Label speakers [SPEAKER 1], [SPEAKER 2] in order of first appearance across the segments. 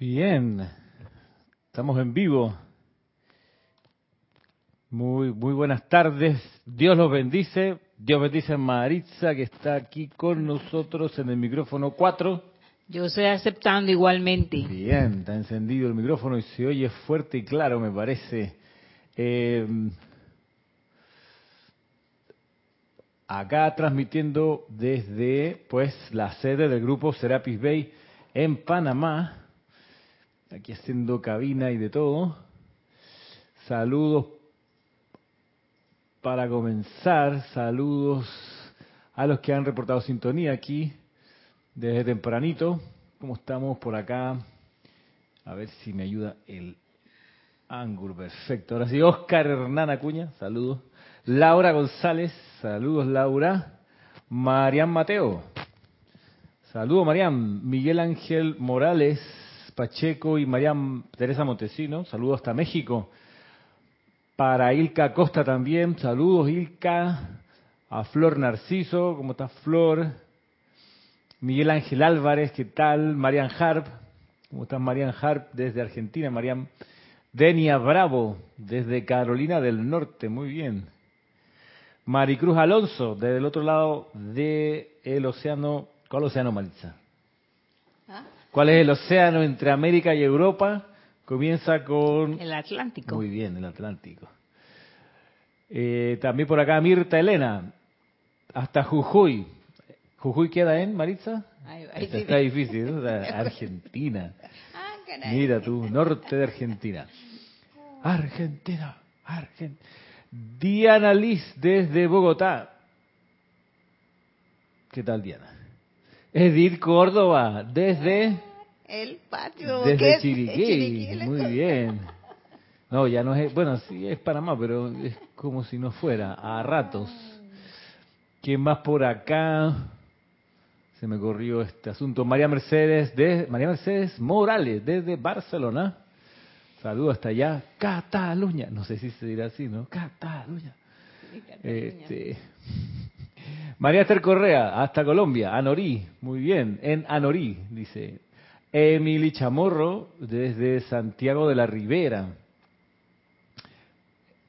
[SPEAKER 1] Bien, estamos en vivo. Muy, muy buenas tardes. Dios los bendice. Dios bendice a Maritza que está aquí con nosotros en el micrófono 4.
[SPEAKER 2] Yo estoy aceptando igualmente.
[SPEAKER 1] Bien, está encendido el micrófono y se oye fuerte y claro, me parece. Eh, acá transmitiendo desde pues la sede del grupo Serapis Bay en Panamá. Aquí haciendo cabina y de todo. Saludos para comenzar. Saludos a los que han reportado sintonía aquí desde tempranito. ¿Cómo estamos por acá? A ver si me ayuda el ángulo. Perfecto. Ahora sí, Oscar Hernán Acuña, saludos. Laura González, saludos Laura. Marian Mateo, saludos Marian. Miguel Ángel Morales, Pacheco y Marian Teresa Montesino, saludos hasta México. Para Ilka Costa también, saludos Ilka. A Flor Narciso, ¿cómo está Flor? Miguel Ángel Álvarez, ¿qué tal? Marian Harp, ¿cómo está Marian Harp desde Argentina? Marian Denia Bravo, desde Carolina del Norte, muy bien. Maricruz Alonso, desde el otro lado del océano. ¿Cuál océano, Maritza? ¿Cuál es el océano entre América y Europa? Comienza con...
[SPEAKER 2] El Atlántico.
[SPEAKER 1] Muy bien, el Atlántico. Eh, también por acá Mirta Elena, hasta Jujuy. ¿Jujuy queda en, Maritza?
[SPEAKER 2] Ay, ay,
[SPEAKER 1] Esta
[SPEAKER 2] sí.
[SPEAKER 1] está difícil, Argentina.
[SPEAKER 2] Ah.
[SPEAKER 1] Mira tú, norte de Argentina. Argentina, Argentina. Diana Liz desde Bogotá. ¿Qué tal, Diana? Edith Córdoba desde,
[SPEAKER 2] El patio.
[SPEAKER 1] desde. Chiriquí. Muy bien. No, ya no es, bueno, sí es Panamá, pero es como si no fuera, a ratos. ¿Quién más por acá? Se me corrió este asunto. María Mercedes, de, María Mercedes Morales, desde Barcelona. Saludos hasta allá. Cataluña. No sé si se dirá así, ¿no? Cataluña.
[SPEAKER 2] Sí, Cataluña.
[SPEAKER 1] Este, María Esther Correa, hasta Colombia. Anorí, muy bien. En Anorí, dice. Emily Chamorro, desde Santiago de la Ribera.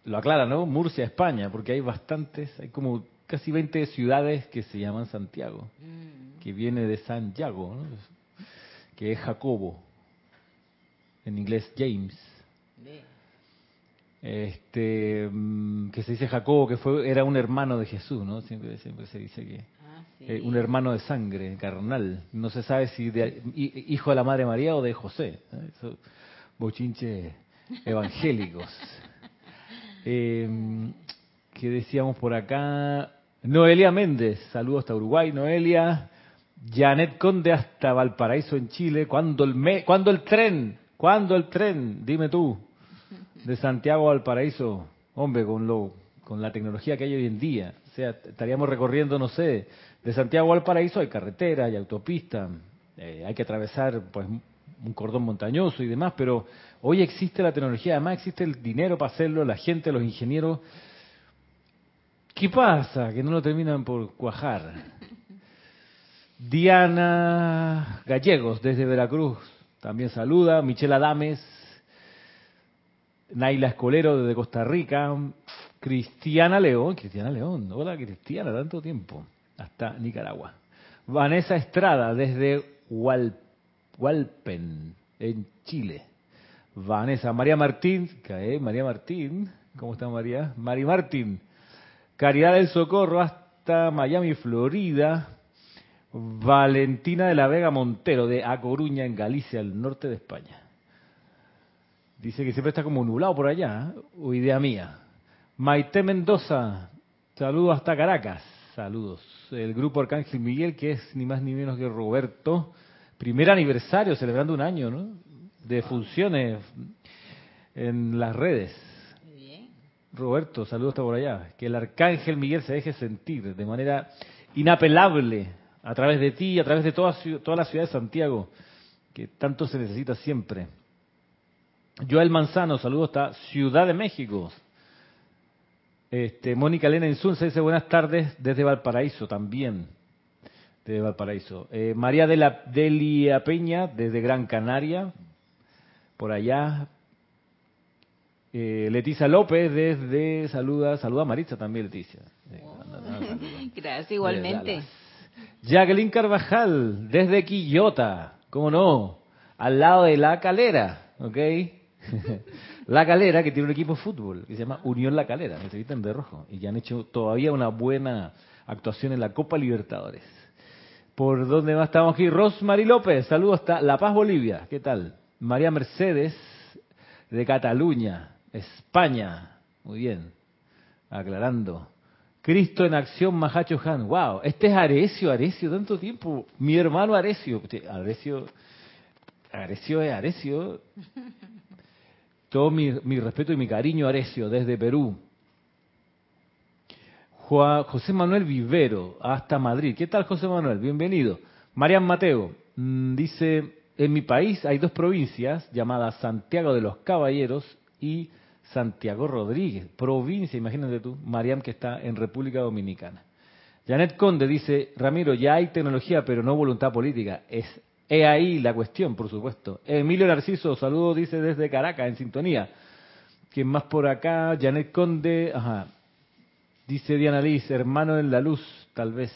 [SPEAKER 1] Lo aclara, ¿no? Murcia, España, porque hay bastantes, hay como casi 20 ciudades que se llaman Santiago,
[SPEAKER 2] Mm.
[SPEAKER 1] que viene de Santiago, ¿no? que es Jacobo, en inglés James. Este, mm, que se dice Jacobo, que fue era un hermano de Jesús, ¿no? Siempre, siempre se dice que
[SPEAKER 2] Ah, sí.
[SPEAKER 1] eh, un hermano de sangre, carnal. No se sabe si de hi- hijo de la Madre María o de José. ¿eh? Esos bochinches evangélicos. Eh, ¿Qué decíamos por acá? Noelia Méndez, saludos hasta Uruguay, Noelia. Janet Conde hasta Valparaíso en Chile. ¿Cuándo el, me, ¿cuándo el tren? ¿Cuándo el tren? Dime tú. De Santiago a Valparaíso. Hombre, con, lo, con la tecnología que hay hoy en día. O sea, estaríamos recorriendo, no sé, de Santiago a Valparaíso hay carretera, hay autopista, eh, hay que atravesar pues un cordón montañoso y demás, pero hoy existe la tecnología, además existe el dinero para hacerlo, la gente, los ingenieros. ¿Qué pasa? Que no lo terminan por cuajar. Diana Gallegos, desde Veracruz, también saluda. Michelle Adames, Naila Escolero, desde Costa Rica. Cristiana León, Cristiana León, hola Cristiana, tanto tiempo, hasta Nicaragua. Vanessa Estrada, desde Hual- Hualpen, en Chile. Vanessa, María Martín, ¿qué? María Martín, ¿cómo está María? Mari Martín, Caridad del Socorro hasta Miami, Florida. Valentina de la Vega Montero, de A Coruña, en Galicia, al norte de España. Dice que siempre está como nublado por allá, ¿eh? o idea mía. Maite Mendoza, saludos hasta Caracas, saludos. El grupo Arcángel Miguel, que es ni más ni menos que Roberto, primer aniversario, celebrando un año, ¿no? De funciones en las redes.
[SPEAKER 2] Bien.
[SPEAKER 1] Roberto, saludos hasta por allá. Que el Arcángel Miguel se deje sentir de manera inapelable a través de ti, a través de toda, toda la ciudad de Santiago, que tanto se necesita siempre. Joel Manzano, saludos hasta Ciudad de México. Este, Mónica Elena Insunza dice buenas tardes desde Valparaíso también. Desde Valparaíso. Eh, María de la Delia Peña, desde Gran Canaria. por allá. Eh, Leticia López desde saluda, saluda a Maritza también Leticia. Eh,
[SPEAKER 2] Oh.
[SPEAKER 1] anda, anda, saluda.
[SPEAKER 2] Gracias, igualmente.
[SPEAKER 1] Jacqueline Carvajal, desde Quillota, ¿cómo no? Al lado de La Calera, ¿ok? la Calera, que tiene un equipo de fútbol, que se llama Unión La Calera, que se de rojo, y ya han hecho todavía una buena actuación en la Copa Libertadores. ¿Por dónde más estamos aquí? Rosmary López, saludos hasta La Paz, Bolivia, ¿qué tal? María Mercedes, de Cataluña, España, muy bien, aclarando. Cristo en acción, Mahacho Han. Wow, este es Arecio, Arecio, tanto tiempo. Mi hermano Arecio. Arecio, Arecio es Arecio. Todo mi, respeto y mi cariño, Arecio, desde Perú. Juan- José Manuel Vivero, hasta Madrid. ¿Qué tal, José Manuel? Bienvenido. Marian Mateo mm, dice: En mi país hay dos provincias llamadas Santiago de los Caballeros y Santiago Rodríguez. Provincia, imagínate tú, Mariam, que está en República Dominicana. Janet Conde dice: Ramiro, ya hay tecnología, pero no voluntad política. Es he ahí la cuestión, por supuesto. Emilio Narciso, saludos, dice desde Caracas, en sintonía. ¿Quién más por acá? Janet Conde, ajá. Dice Diana Liz, hermano en la luz, tal vez.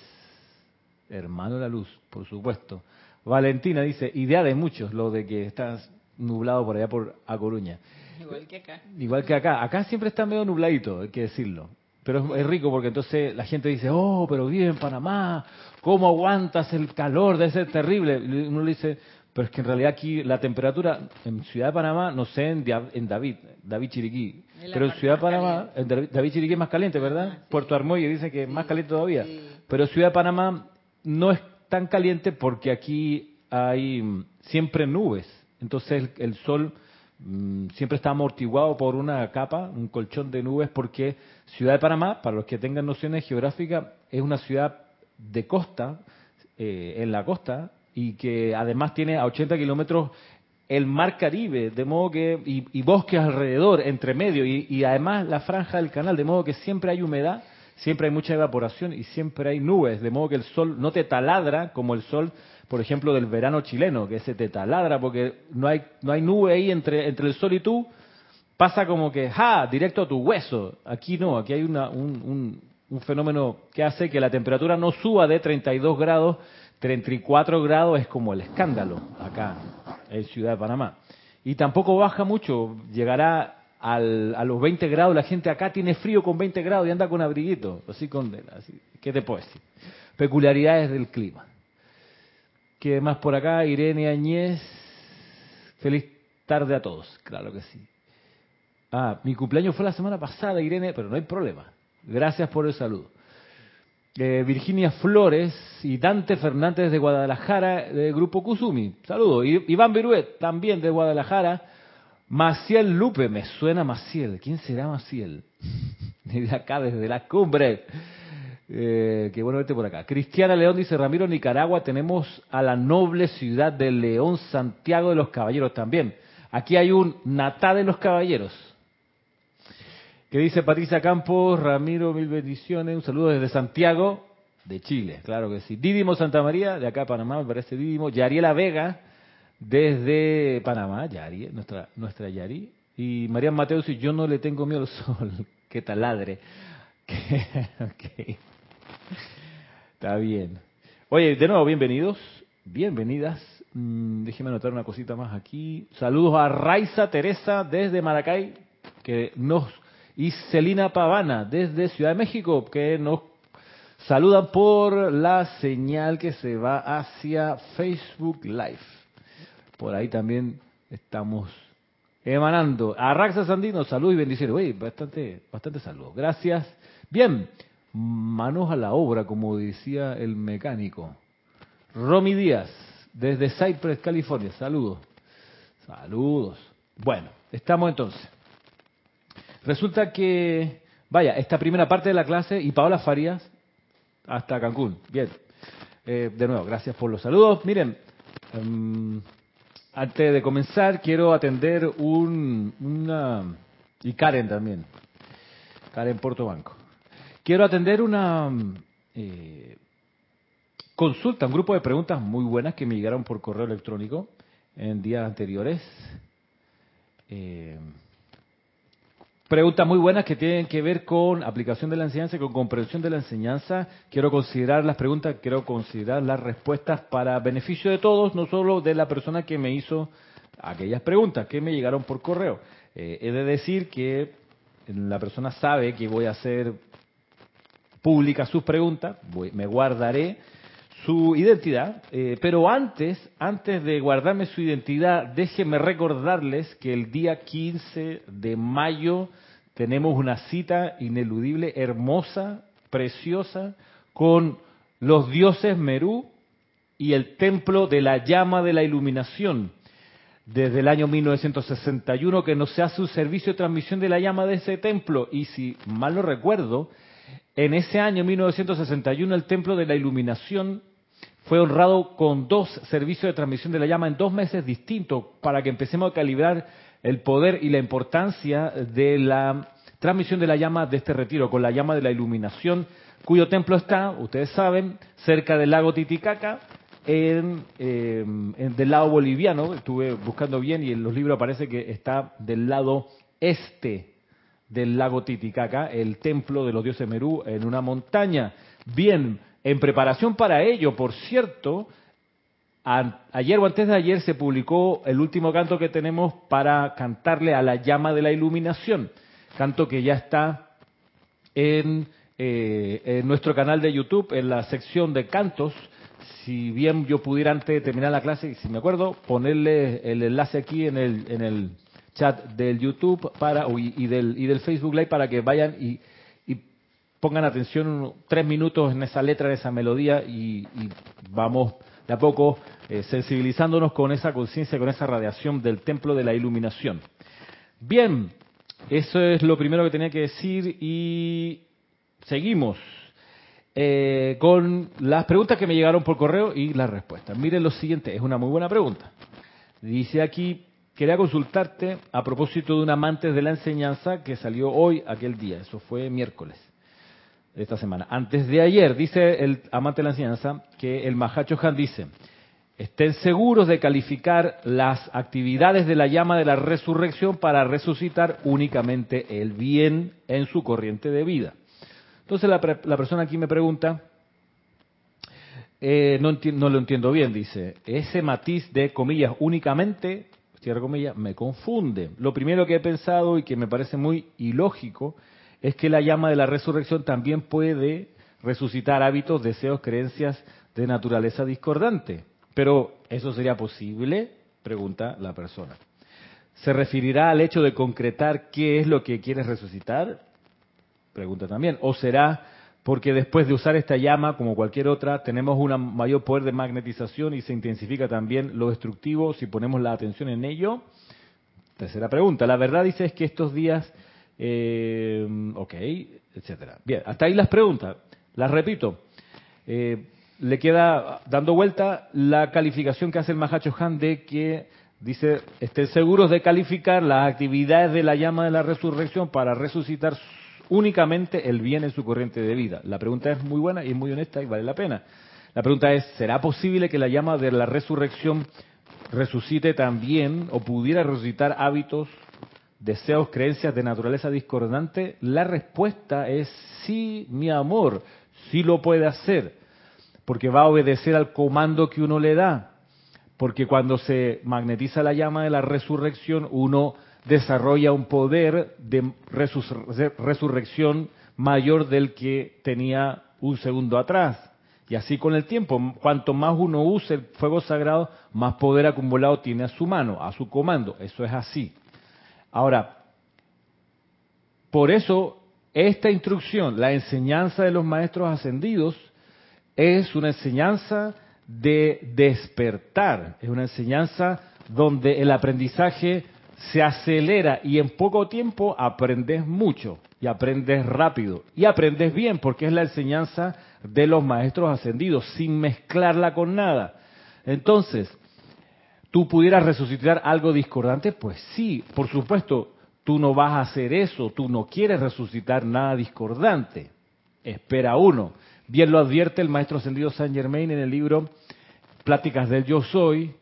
[SPEAKER 1] Hermano en la luz, por supuesto. Valentina dice, idea de muchos, lo de que estás nublado por allá por A Coruña.
[SPEAKER 2] Igual que acá.
[SPEAKER 1] Igual que acá. Acá siempre está medio nubladito, hay que decirlo. Pero es, rico porque entonces la gente dice, oh, pero vive en Panamá, ¿cómo aguantas el calor? Debe ser terrible. Y uno le dice, pero es que en realidad aquí la temperatura en Ciudad de Panamá, no sé en, David, David Chiriquí, pero en Ciudad de Panamá, en David Chiriquí es más caliente, ¿verdad?
[SPEAKER 2] Ajá, sí.
[SPEAKER 1] Puerto Armuelle dice que es más caliente todavía.
[SPEAKER 2] sí.
[SPEAKER 1] Pero Ciudad de Panamá no es tan caliente porque aquí hay siempre nubes. Entonces el, el sol siempre está amortiguado por una capa, un colchón de nubes, porque Ciudad de Panamá, para los que tengan nociones geográficas, es una ciudad de costa, eh, en la costa, y que además tiene a 80 kilómetros el mar Caribe, de modo que, y, y bosques alrededor, entre medio, y, y además la franja del canal, de modo que siempre hay humedad, siempre hay mucha evaporación y siempre hay nubes, de modo que el sol no te taladra como el sol, por ejemplo, del verano chileno, que se te taladra porque no hay, no hay nube ahí entre, entre el sol y tú, pasa como que, ¡ja! directo a tu hueso. Aquí no, aquí hay una, un, un- fenómeno que hace que la temperatura no suba de 32 grados, 34 grados es como el escándalo acá en Ciudad de Panamá. Y tampoco baja mucho, llegará al- a los 20 grados, la gente acá tiene frío con 20 grados y anda con abriguito, así con, así, ¿qué te puedo decir? Peculiaridades del clima. ¿Qué más por acá? Irene Añez, feliz tarde a todos, claro que sí. Ah, mi cumpleaños fue la semana pasada, Irene, pero no hay problema. Gracias por el saludo. Eh, Virginia Flores y Dante Fernández de Guadalajara, del Grupo Kusumi. Saludos. Iván Viruet, también de Guadalajara. Maciel Lupe, me suena Maciel. ¿Quién será Maciel? Desde acá, desde la cumbre. Eh, qué bueno verte por acá. Cristiana León dice, Ramiro, Nicaragua tenemos a la noble ciudad de León, Santiago de los Caballeros también. Aquí hay un Natá de los Caballeros. ¿Qué dice Patricia Campos? Ramiro, mil bendiciones. Un saludo desde Santiago, de Chile, claro que sí. Dídimo Santa María, de acá Panamá, me parece Dídimo. Yariela Vega, desde Panamá, Yari, nuestra, nuestra Yari. Y Marian Mateus y yo no le tengo miedo al sol. Qué taladre. ok. Está bien. Oye, de nuevo, bienvenidos, bienvenidas. Mm, déjeme anotar una cosita más aquí. Saludos a Raiza Teresa desde Maracay, que nos y Celina Pavana desde Ciudad de México, que nos saludan por la señal que se va hacia Facebook Live. Por ahí también estamos emanando. A Raxa Sandino, salud y bendiciones. Bastante, bastante salud. Gracias. Bien, manos a la obra, como decía el mecánico. Romy Díaz, desde Cypress, California. Saludos. Saludos. Bueno, estamos entonces. Resulta que, vaya, esta primera parte de la clase y Paola Farías hasta Cancún. Bien. Eh, de nuevo, gracias por los saludos. Miren, em, antes de comenzar quiero atender un, una... Y Karen también. Karen Portobanco. Quiero atender una eh, consulta, un grupo de preguntas muy buenas que me llegaron por correo electrónico en días anteriores. Eh, preguntas muy buenas que tienen que ver con aplicación de la enseñanza y con comprensión de la enseñanza. Quiero considerar las preguntas, quiero considerar las respuestas para beneficio de todos, no solo de la persona que me hizo aquellas preguntas que me llegaron por correo. Eh, he de decir que la persona sabe que voy a hacer pública sus preguntas, me guardaré su identidad, eh, pero antes, antes de guardarme su identidad, déjenme recordarles que el día 15 de mayo tenemos una cita ineludible, hermosa, preciosa, con los dioses Merú y el templo de la llama de la iluminación. Desde el año 1961 que no se hace un servicio de transmisión de la llama de ese templo y si mal no recuerdo, en ese año 1961 el templo de la iluminación fue honrado con dos servicios de transmisión de la llama en dos meses distintos para que empecemos a calibrar el poder y la importancia de la transmisión de la llama de este retiro, con la llama de la iluminación, cuyo templo está, ustedes saben, cerca del lago Titicaca, en, eh, del lado boliviano, estuve buscando bien y en los libros aparece que está del lado este del lago Titicaca, el templo de los dioses Merú en una montaña. Bien, en preparación para ello, por cierto, ayer o antes de ayer se publicó el último canto que tenemos para cantarle a la llama de la iluminación, canto que ya está en, eh, nuestro canal de YouTube, en la sección de cantos. Si bien yo pudiera antes de terminar la clase, si me acuerdo, ponerle el enlace aquí en el, en el chat del YouTube para, y, del, y del Facebook Live para que vayan y pongan atención tres minutos en esa letra, en esa melodía y, vamos de a poco eh, sensibilizándonos con esa conciencia, con esa radiación del templo de la iluminación. Bien, eso es lo primero que tenía que decir y seguimos eh, con las preguntas que me llegaron por correo y las respuestas. Miren lo siguiente, es una muy buena pregunta. Dice aquí, quería consultarte a propósito de un amante de la enseñanza que salió hoy, aquel día, eso fue miércoles esta semana. Antes de ayer, dice el amante de la enseñanza, que el Mahacho Han dice, estén seguros de calificar las actividades de la llama de la resurrección para resucitar únicamente el bien en su corriente de vida. Entonces la, persona aquí me pregunta, eh, no lo entiendo bien, dice, ese matiz de comillas únicamente, comillas, me confunde. Lo primero que he pensado y que me parece muy ilógico es que la llama de la resurrección también puede resucitar hábitos, deseos, creencias de naturaleza discordante. Pero, ¿eso sería posible? Pregunta la persona. ¿Se referirá al hecho de concretar qué es lo que quieres resucitar? Pregunta también. ¿O será porque después de usar esta llama, como cualquier otra, tenemos un mayor poder de magnetización y se intensifica también lo destructivo si ponemos la atención en ello? Tercera pregunta. La verdad dice es que estos días eh, ok, etcétera. Bien, hasta ahí las preguntas. Las repito. Eh, le queda dando vuelta la calificación que hace el Mahacho Han de que dice, estén seguros de calificar las actividades de la llama de la resurrección para resucitar únicamente el bien en su corriente de vida. La pregunta es muy buena y muy honesta y vale la pena. La pregunta es, ¿será posible que la llama de la resurrección resucite también o pudiera resucitar hábitos deseos, creencias de naturaleza discordante, la respuesta es sí, mi amor, sí lo puede hacer, porque va a obedecer al comando que uno le da, porque cuando se magnetiza la llama de la resurrección, uno desarrolla un poder de resurrección mayor del que tenía un segundo atrás. Y así con el tiempo, cuanto más uno use el fuego sagrado, más poder acumulado tiene a su mano, a su comando. Eso es así. Ahora, por eso esta instrucción, la enseñanza de los maestros ascendidos, es una enseñanza de despertar, es una enseñanza donde el aprendizaje se acelera y en poco tiempo aprendes mucho y aprendes rápido y aprendes bien porque es la enseñanza de los maestros ascendidos sin mezclarla con nada. Entonces, ¿Tú pudieras resucitar algo discordante? Pues sí, por supuesto, tú no vas a hacer eso, tú no quieres resucitar nada discordante. Espera uno. Bien lo advierte el maestro ascendido Saint Germain en el libro Pláticas del Yo Soy,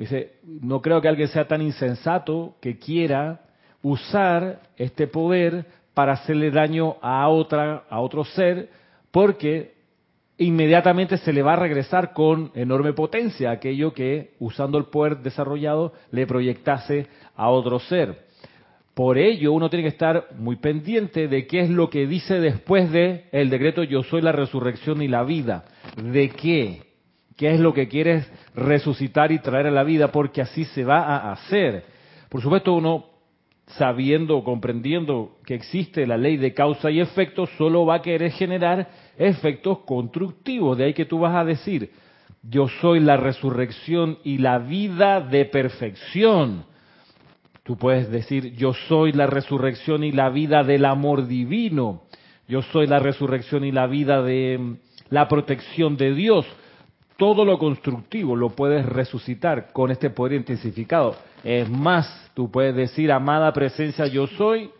[SPEAKER 1] Dice, no creo que alguien sea tan insensato que quiera usar este poder para hacerle daño a otra, a otro ser, porque inmediatamente se le va a regresar con enorme potencia aquello que, usando el poder desarrollado, le proyectase a otro ser. Por ello, uno tiene que estar muy pendiente de qué es lo que dice después de el decreto yo soy la resurrección y la vida. ¿De qué? ¿Qué es lo que quieres resucitar y traer a la vida? Porque así se va a hacer. Por supuesto, uno sabiendo, comprendiendo que existe la ley de causa y efecto, solo va a querer generar efectos constructivos. De ahí que tú vas a decir, yo soy la resurrección y la vida de perfección. Tú puedes decir, yo soy la resurrección y la vida del amor divino. Yo soy la resurrección y la vida de la protección de Dios. Todo lo constructivo lo puedes resucitar con este poder intensificado. Es más, tú puedes decir, amada presencia, yo soy,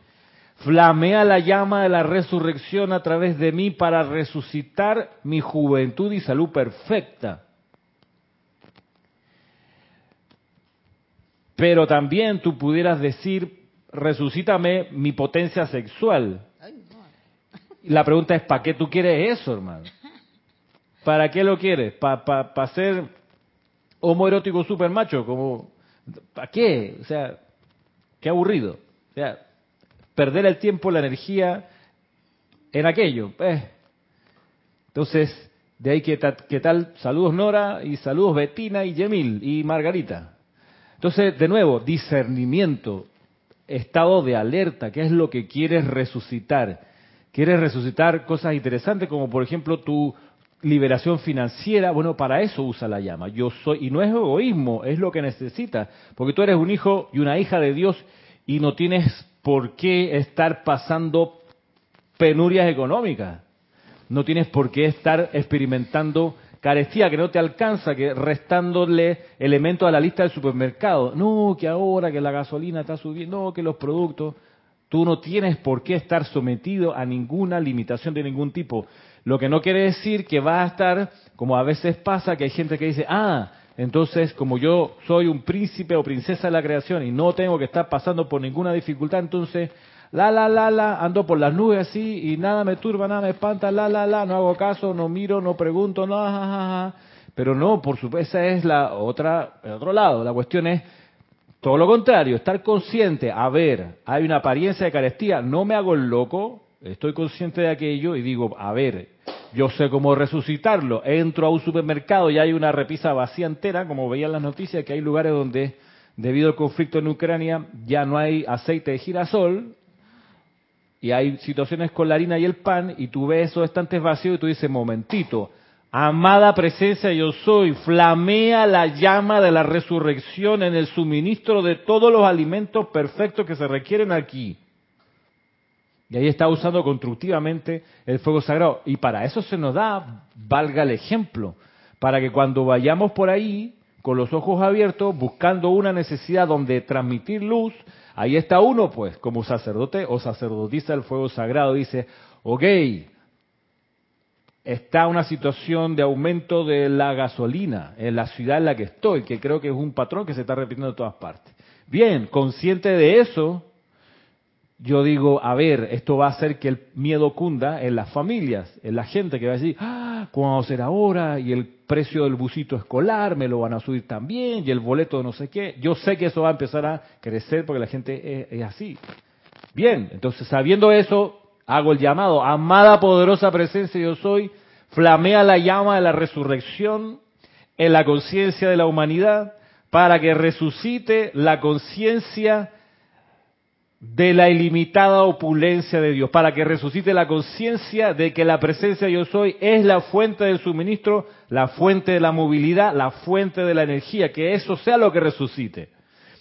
[SPEAKER 1] flamea la llama de la resurrección a través de mí para resucitar mi juventud y salud perfecta. Pero también tú pudieras decir, resucítame mi potencia sexual. La pregunta es, ¿para qué tú quieres eso, hermano? ¿Para qué lo quieres? ¿Para pa, ser homoerótico super macho? Como, ¿Para qué? O sea, qué aburrido. O sea, perder el tiempo, la energía en aquello. Eh. Entonces, de ahí que, que tal, saludos Nora y saludos Betina y Yemil y Margarita. Entonces, de nuevo, discernimiento, estado de alerta, ¿qué es lo que quieres resucitar? ¿Quieres resucitar cosas interesantes como por ejemplo tu liberación financiera, bueno, para eso usa la llama. Yo soy, y no es egoísmo, es lo que necesitas, porque tú eres un hijo y una hija de Dios y no tienes por qué estar pasando penurias económicas. No tienes por qué estar experimentando carestía que no te alcanza, que restándole elementos a la lista del supermercado. No, que ahora que la gasolina está subiendo, no, que los productos. Tú no tienes por qué estar sometido a ninguna limitación de ningún tipo. Lo que no quiere decir que va a estar, como a veces pasa, que hay gente que dice, ah, entonces como yo soy un príncipe o princesa de la creación y no tengo que estar pasando por ninguna dificultad, entonces, la, la, la, la, ando por las nubes así y nada me turba, nada me espanta, la, la, la, no hago caso, no miro, no pregunto, no, ja, Pero no, por supuesto, esa es la otra, el otro lado. La cuestión es todo lo contrario, estar consciente, a ver, hay una apariencia de carestía, no me hago el loco, estoy consciente de aquello y digo, a ver, yo sé cómo resucitarlo. Entro a un supermercado y hay una repisa vacía entera, como veían las noticias, que hay lugares donde, debido al conflicto en Ucrania, ya no hay aceite de girasol, y hay situaciones con la harina y el pan, y tú ves esos estantes vacíos y tú dices, momentito, amada presencia yo soy, flamea la llama de la resurrección en el suministro de todos los alimentos perfectos que se requieren aquí. Y ahí está usando constructivamente el fuego sagrado. Y para eso se nos da, valga el ejemplo, para que cuando vayamos por ahí, con los ojos abiertos, buscando una necesidad donde transmitir luz, ahí está uno, pues, como sacerdote o sacerdotisa del fuego sagrado, dice, ok, está una situación de aumento de la gasolina en la ciudad en la que estoy, que creo que es un patrón que se está repitiendo en todas partes. Bien, consciente de eso, yo digo, a ver, esto va a hacer que el miedo cunda en las familias, en la gente que va a decir, ah, ¿cómo va ahora? Y el precio del busito escolar me lo van a subir también, y el boleto de no sé qué. Yo sé que eso va a empezar a crecer porque la gente es, es así. Bien, entonces sabiendo eso, hago el llamado, amada poderosa presencia yo soy, flamea la llama de la resurrección en la conciencia de la humanidad para que resucite la conciencia de la ilimitada opulencia de Dios, para que resucite la conciencia de que la presencia yo soy es la fuente del suministro, la fuente de la movilidad, la fuente de la energía, que eso sea lo que resucite.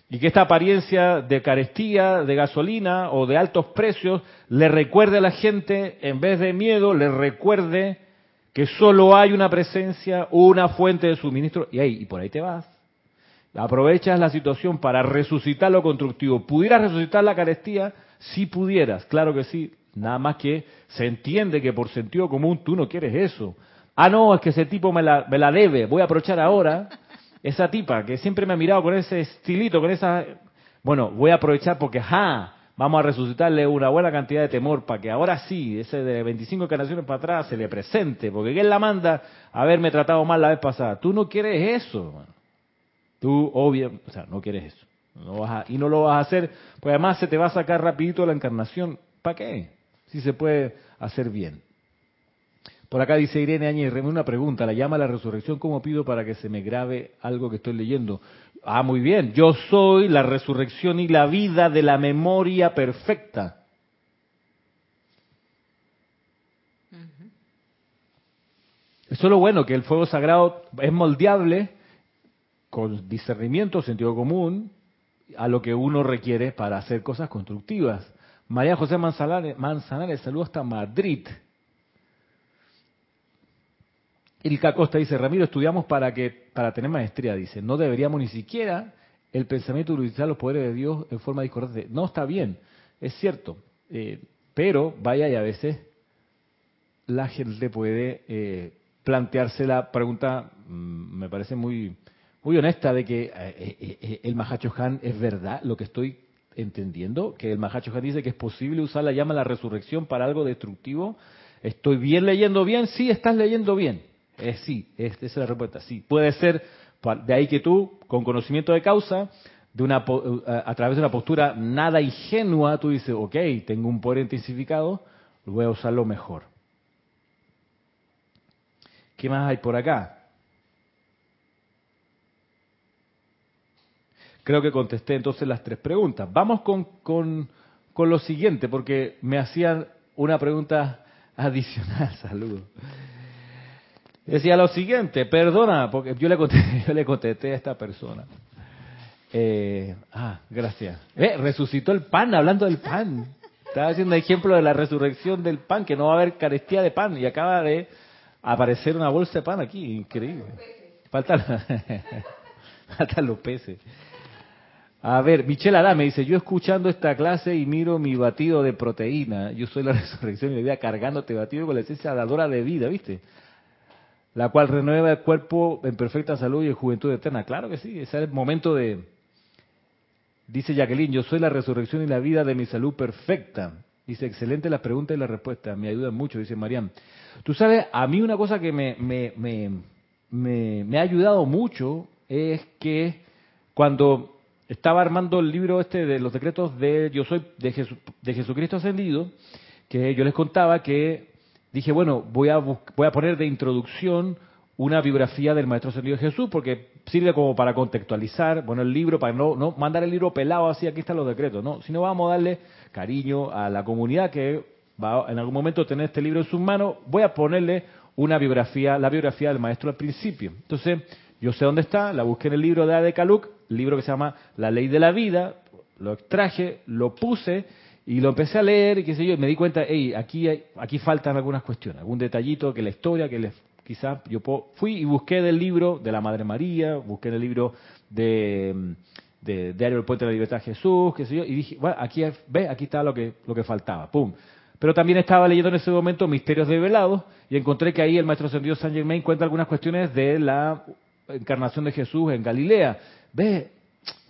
[SPEAKER 1] Y que esta apariencia de carestía, de gasolina o de altos precios le recuerde a la gente, en vez de miedo, le recuerde que solo hay una presencia, una fuente de suministro, y ahí, y por ahí te vas aprovechas la situación para resucitar lo constructivo. ¿Pudieras resucitar la carestía? Si pudieras, claro que sí. Nada más que se entiende que por sentido común tú no quieres eso. Ah, no, es que ese tipo me la, me la debe. Voy a aprovechar ahora esa tipa que siempre me ha mirado con ese estilito, con esa... Bueno, voy a aprovechar porque, ja, vamos a resucitarle una buena cantidad de temor para que ahora sí, ese de 25 encarnaciones para atrás, se le presente, porque ¿quién la manda a haberme tratado mal la vez pasada? Tú no quieres eso. Tú, obvio, o sea, no quieres eso. No vas y no lo vas a hacer, pues además se te va a sacar rapidito la encarnación. ¿Para qué? Si se puede hacer bien. Por acá dice Irene Áñez, una pregunta, la llama la resurrección, ¿cómo pido para que se me grabe algo que estoy leyendo? Ah, muy bien, yo soy la resurrección y la vida de la memoria perfecta. Eso es lo bueno, que el fuego sagrado es moldeable con discernimiento, sentido común, a lo que uno requiere para hacer cosas constructivas. María José Manzanares, Manzanares hasta Madrid. Ilka Costa dice, Ramiro, estudiamos para que para tener maestría, dice, no deberíamos ni siquiera el pensamiento utilizar los poderes de Dios en forma discordante. No está bien, es cierto, eh, pero vaya y a veces la gente puede eh, plantearse la pregunta, mm, me parece muy muy honesta de que eh, el Mahacho Han es verdad lo que estoy entendiendo, que el Mahacho Han dice que es posible usar la llama de la resurrección para algo destructivo. ¿Estoy bien leyendo bien? Sí, estás leyendo bien. Eh, sí, esa es la respuesta. Sí, puede ser de ahí que tú, con conocimiento de causa, de una, a través de una postura nada ingenua, tú dices, ok, tengo un poder intensificado, voy a usarlo mejor. ¿Qué más hay por acá? Creo que contesté entonces las tres preguntas. Vamos con, con, con lo siguiente, porque me hacían una pregunta adicional. Saludos. Decía lo siguiente, perdona, porque yo le contesté, yo le contesté a esta persona. Eh, ah, gracias. Eh, resucitó el pan, hablando del pan. Estaba haciendo ejemplo de la resurrección del pan, que no va a haber carestía de pan. Y acaba de aparecer una bolsa de pan aquí, increíble. Faltan, faltan los peces. A ver, Michelle Adame dice, yo escuchando esta clase y miro mi batido de proteína, yo soy la resurrección y la vida cargándote batido con la esencia dadora de vida, ¿viste? La cual renueva el cuerpo en perfecta salud y en juventud eterna. Claro que sí, ese es el momento de... Dice Jacqueline, yo soy la resurrección y la vida de mi salud perfecta. Dice, excelente la pregunta y la respuesta, me ayudan mucho, dice Mariam. Tú sabes, a mí una cosa que me, me, me, me ha ayudado mucho es que cuando estaba armando el libro este de los decretos de Yo soy de, de Jesucristo ascendido, que yo les contaba que dije, bueno, voy a, voy a poner de introducción una biografía del Maestro Ascendido Jesús, porque sirve como para contextualizar, bueno, el libro, para no, no mandar el libro pelado así, aquí están los decretos, no, sino vamos a darle cariño a la comunidad que va en algún momento tener este libro en sus manos, voy a ponerle una biografía, la biografía del Maestro al principio. Entonces, yo sé dónde está, la busqué en el libro de Ade Kaluk, libro que se llama La Ley de la Vida, lo extraje, lo puse y lo empecé a leer y qué sé yo, y me di cuenta, hey, aquí, aquí faltan algunas cuestiones, algún detallito que la historia, que les, quizás yo fui y busqué del libro de la Madre María, busqué en el libro de, de Diario del Puente de la Libertad Jesús, qué sé yo, y dije, bueno, aquí, ve, aquí está lo que, lo que faltaba, pum. Pero también estaba leyendo en ese momento Misterios de Velados y encontré que ahí el maestro ascendido San Germain cuenta algunas cuestiones de la encarnación de Jesús en Galilea. Ve,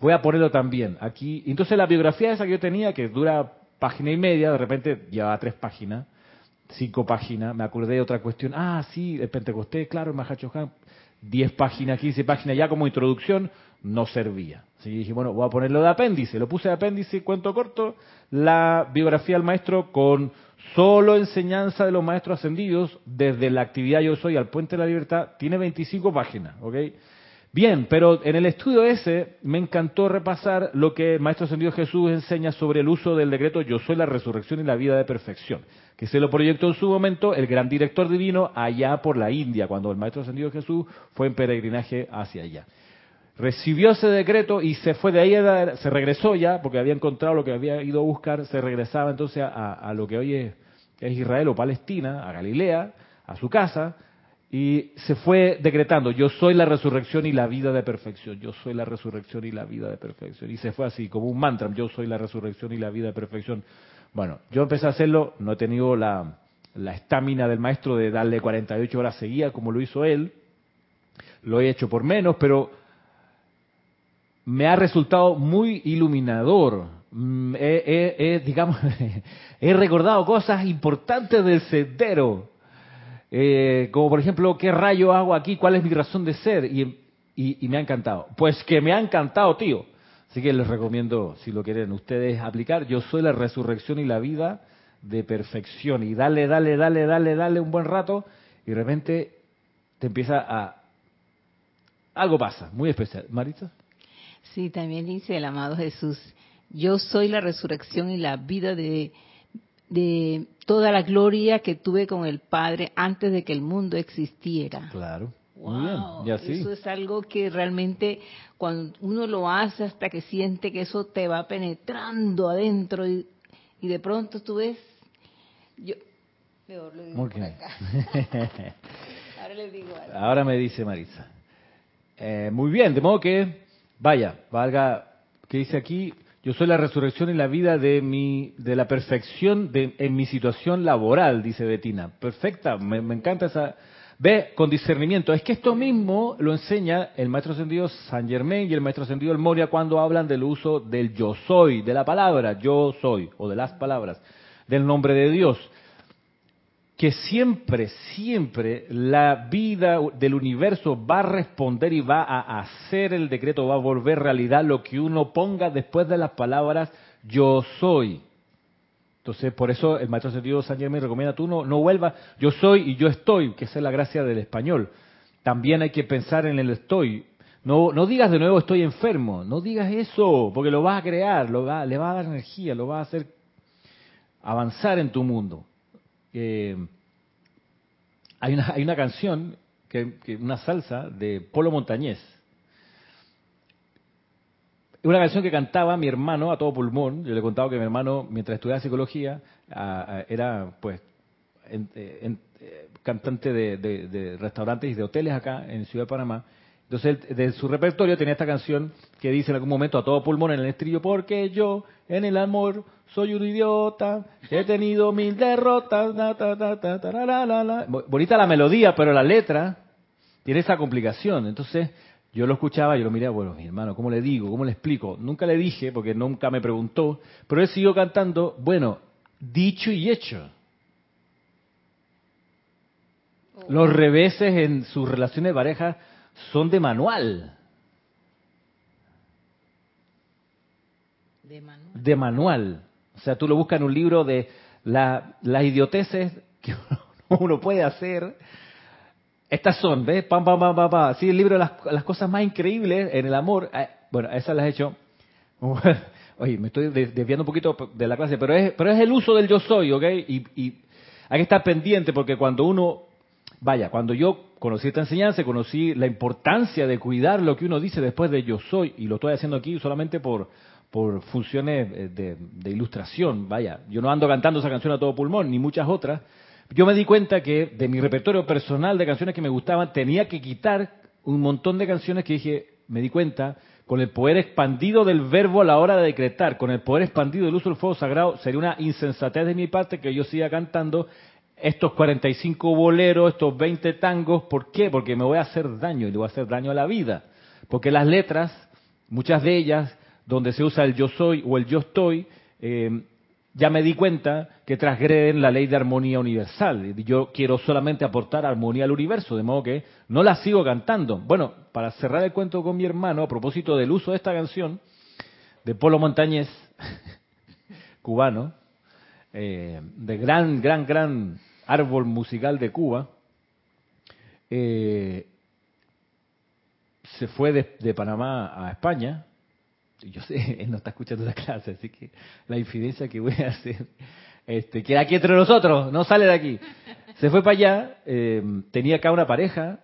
[SPEAKER 1] voy a ponerlo también aquí. Entonces la biografía esa que yo tenía, que dura página y media, de repente llevaba tres páginas, cinco páginas, me acordé de otra cuestión. Ah, sí, el Pentecostés, claro, el Mahacho diez páginas, quince páginas, ya como introducción, no servía. Así dije, bueno, voy a ponerlo de apéndice. Lo puse de apéndice, cuento corto, la biografía del maestro con solo enseñanza de los maestros ascendidos desde la actividad Yo Soy al Puente de la Libertad, tiene 25 páginas, ¿ok? Bien, pero en el estudio ese me encantó repasar lo que el Maestro Ascendido Jesús enseña sobre el uso del decreto Yo soy la resurrección y la vida de perfección, que se lo proyectó en su momento el gran director divino allá por la India, cuando el Maestro Ascendido Jesús fue en peregrinaje hacia allá recibió ese decreto y se fue de ahí, se regresó ya, porque había encontrado lo que había ido a buscar, se regresaba entonces a, lo que hoy es, Israel o Palestina, a Galilea, a su casa, y se fue decretando, yo soy la resurrección y la vida de perfección, yo soy la resurrección y la vida de perfección. Y se fue así, como un mantra, yo soy la resurrección y la vida de perfección. Bueno, yo empecé a hacerlo, no he tenido la estamina del maestro de darle 48 horas seguidas como lo hizo él, lo he hecho por menos, pero me ha resultado muy iluminador. Mm, He, he- digamos, he recordado cosas importantes del sendero. Eh, como por ejemplo, ¿qué rayo hago aquí? ¿Cuál es mi razón de ser? Y, y- y me ha encantado. Pues que me ha encantado, tío. Así que les recomiendo, si lo quieren ustedes aplicar, yo soy la resurrección y la vida de perfección. Y dale, dale, dale, dale, dale un buen rato y de repente te empieza a... Algo pasa, muy especial. Marita.
[SPEAKER 2] Sí, también dice el amado Jesús, yo soy la resurrección y la vida de, de toda la gloria que tuve con el Padre antes de que el mundo existiera.
[SPEAKER 1] Claro.
[SPEAKER 2] Wow,
[SPEAKER 1] bien.
[SPEAKER 2] Eso es algo que realmente cuando uno lo hace hasta que siente que eso te va penetrando adentro y, y de pronto tú ves, yo, mejor lo digo por acá. Ahora les digo algo.
[SPEAKER 1] Ahora me dice Marisa. Eh, muy bien, de modo que, vaya, valga, que dice aquí, yo soy la resurrección y la vida de mi, de la perfección de, en mi situación laboral, dice Betina. Perfecta, me, encanta esa. Ve, con discernimiento. Es que esto mismo lo enseña el maestro ascendido San Germain y el maestro ascendido El Moria cuando hablan del uso del yo soy, de la palabra yo soy, o de las palabras, del nombre de Dios que siempre, siempre la vida del universo va a responder y va a hacer el decreto, va a volver realidad lo que uno ponga después de las palabras yo soy. Entonces, por eso el maestro sentido San Germán recomienda, tú no, no vuelvas, yo soy y yo estoy, que esa es la gracia del español. También hay que pensar en el estoy. No, no digas de nuevo estoy enfermo, no digas eso, porque lo vas a crear, lo va, le va a dar energía, lo va a hacer avanzar en tu mundo. Eh, hay, una, hay una canción, que, una salsa de Polo Montañés. Una canción que cantaba mi hermano a todo pulmón. Yo le he contado que mi hermano, mientras estudiaba psicología, era pues en- eh, eh, cantante de- de restaurantes y de hoteles acá en Ciudad de Panamá. Entonces, de su repertorio tenía esta canción que dice en algún momento a todo pulmón en el estribillo, porque yo en el amor soy un idiota, he tenido mil derrotas, ta, ta, ta, ta, ta, la, la, la, la". Bo- Bonita la melodía, pero la letra tiene esa complicación. Entonces, yo lo escuchaba yo lo miraba, bueno, mi hermano, ¿cómo le digo? ¿Cómo le explico? Nunca le dije, porque nunca me preguntó, pero él siguió cantando, bueno, dicho y hecho. Los reveses en sus relaciones de pareja son de manual,
[SPEAKER 2] De
[SPEAKER 1] manual. O sea, tú lo buscas en un libro de la- las idioteces que uno puede hacer. Estas son, ¿ves? Pam, pam, pam, pam, pam. Sí, el libro de las, las cosas más increíbles en el amor. Eh, Bueno, esas las he hecho. Oye, me estoy de- desviando un poquito de la clase, pero es, pero es el uso del yo soy, ¿ok? Y, y hay que estar pendiente porque cuando uno, vaya, cuando yo conocí esta enseñanza, conocí la importancia de cuidar lo que uno dice después de yo soy, y lo estoy haciendo aquí solamente por, por funciones eh, de, de ilustración, vaya, yo no ando cantando esa canción a todo pulmón, ni muchas otras, yo me di cuenta que de mi repertorio personal de canciones que me gustaban, tenía que quitar un montón de canciones que dije, me di cuenta, con el poder expandido del verbo a la hora de decretar, con el poder expandido del uso del fuego sagrado, sería una insensatez de mi parte que yo siga cantando estos 45 boleros, estos 20 tangos, ¿por qué? Porque me voy a hacer daño y le voy a hacer daño a la vida. Porque las letras, muchas de ellas, donde se usa el yo soy o el yo estoy, eh, ya me di cuenta que transgreden la ley de armonía universal. Yo quiero solamente aportar armonía al universo, de modo que no la sigo cantando. Bueno, para cerrar el cuento con mi hermano, a propósito del uso de esta canción, de Polo Montañés, cubano, eh, de gran, gran, gran árbol musical de Cuba, eh, se fue de, Panamá a España. Yo sé, él no está escuchando la clase, así que la infidencia que voy a hacer este, queda aquí entre nosotros, no sale de aquí. Se fue para allá, eh, tenía acá una pareja,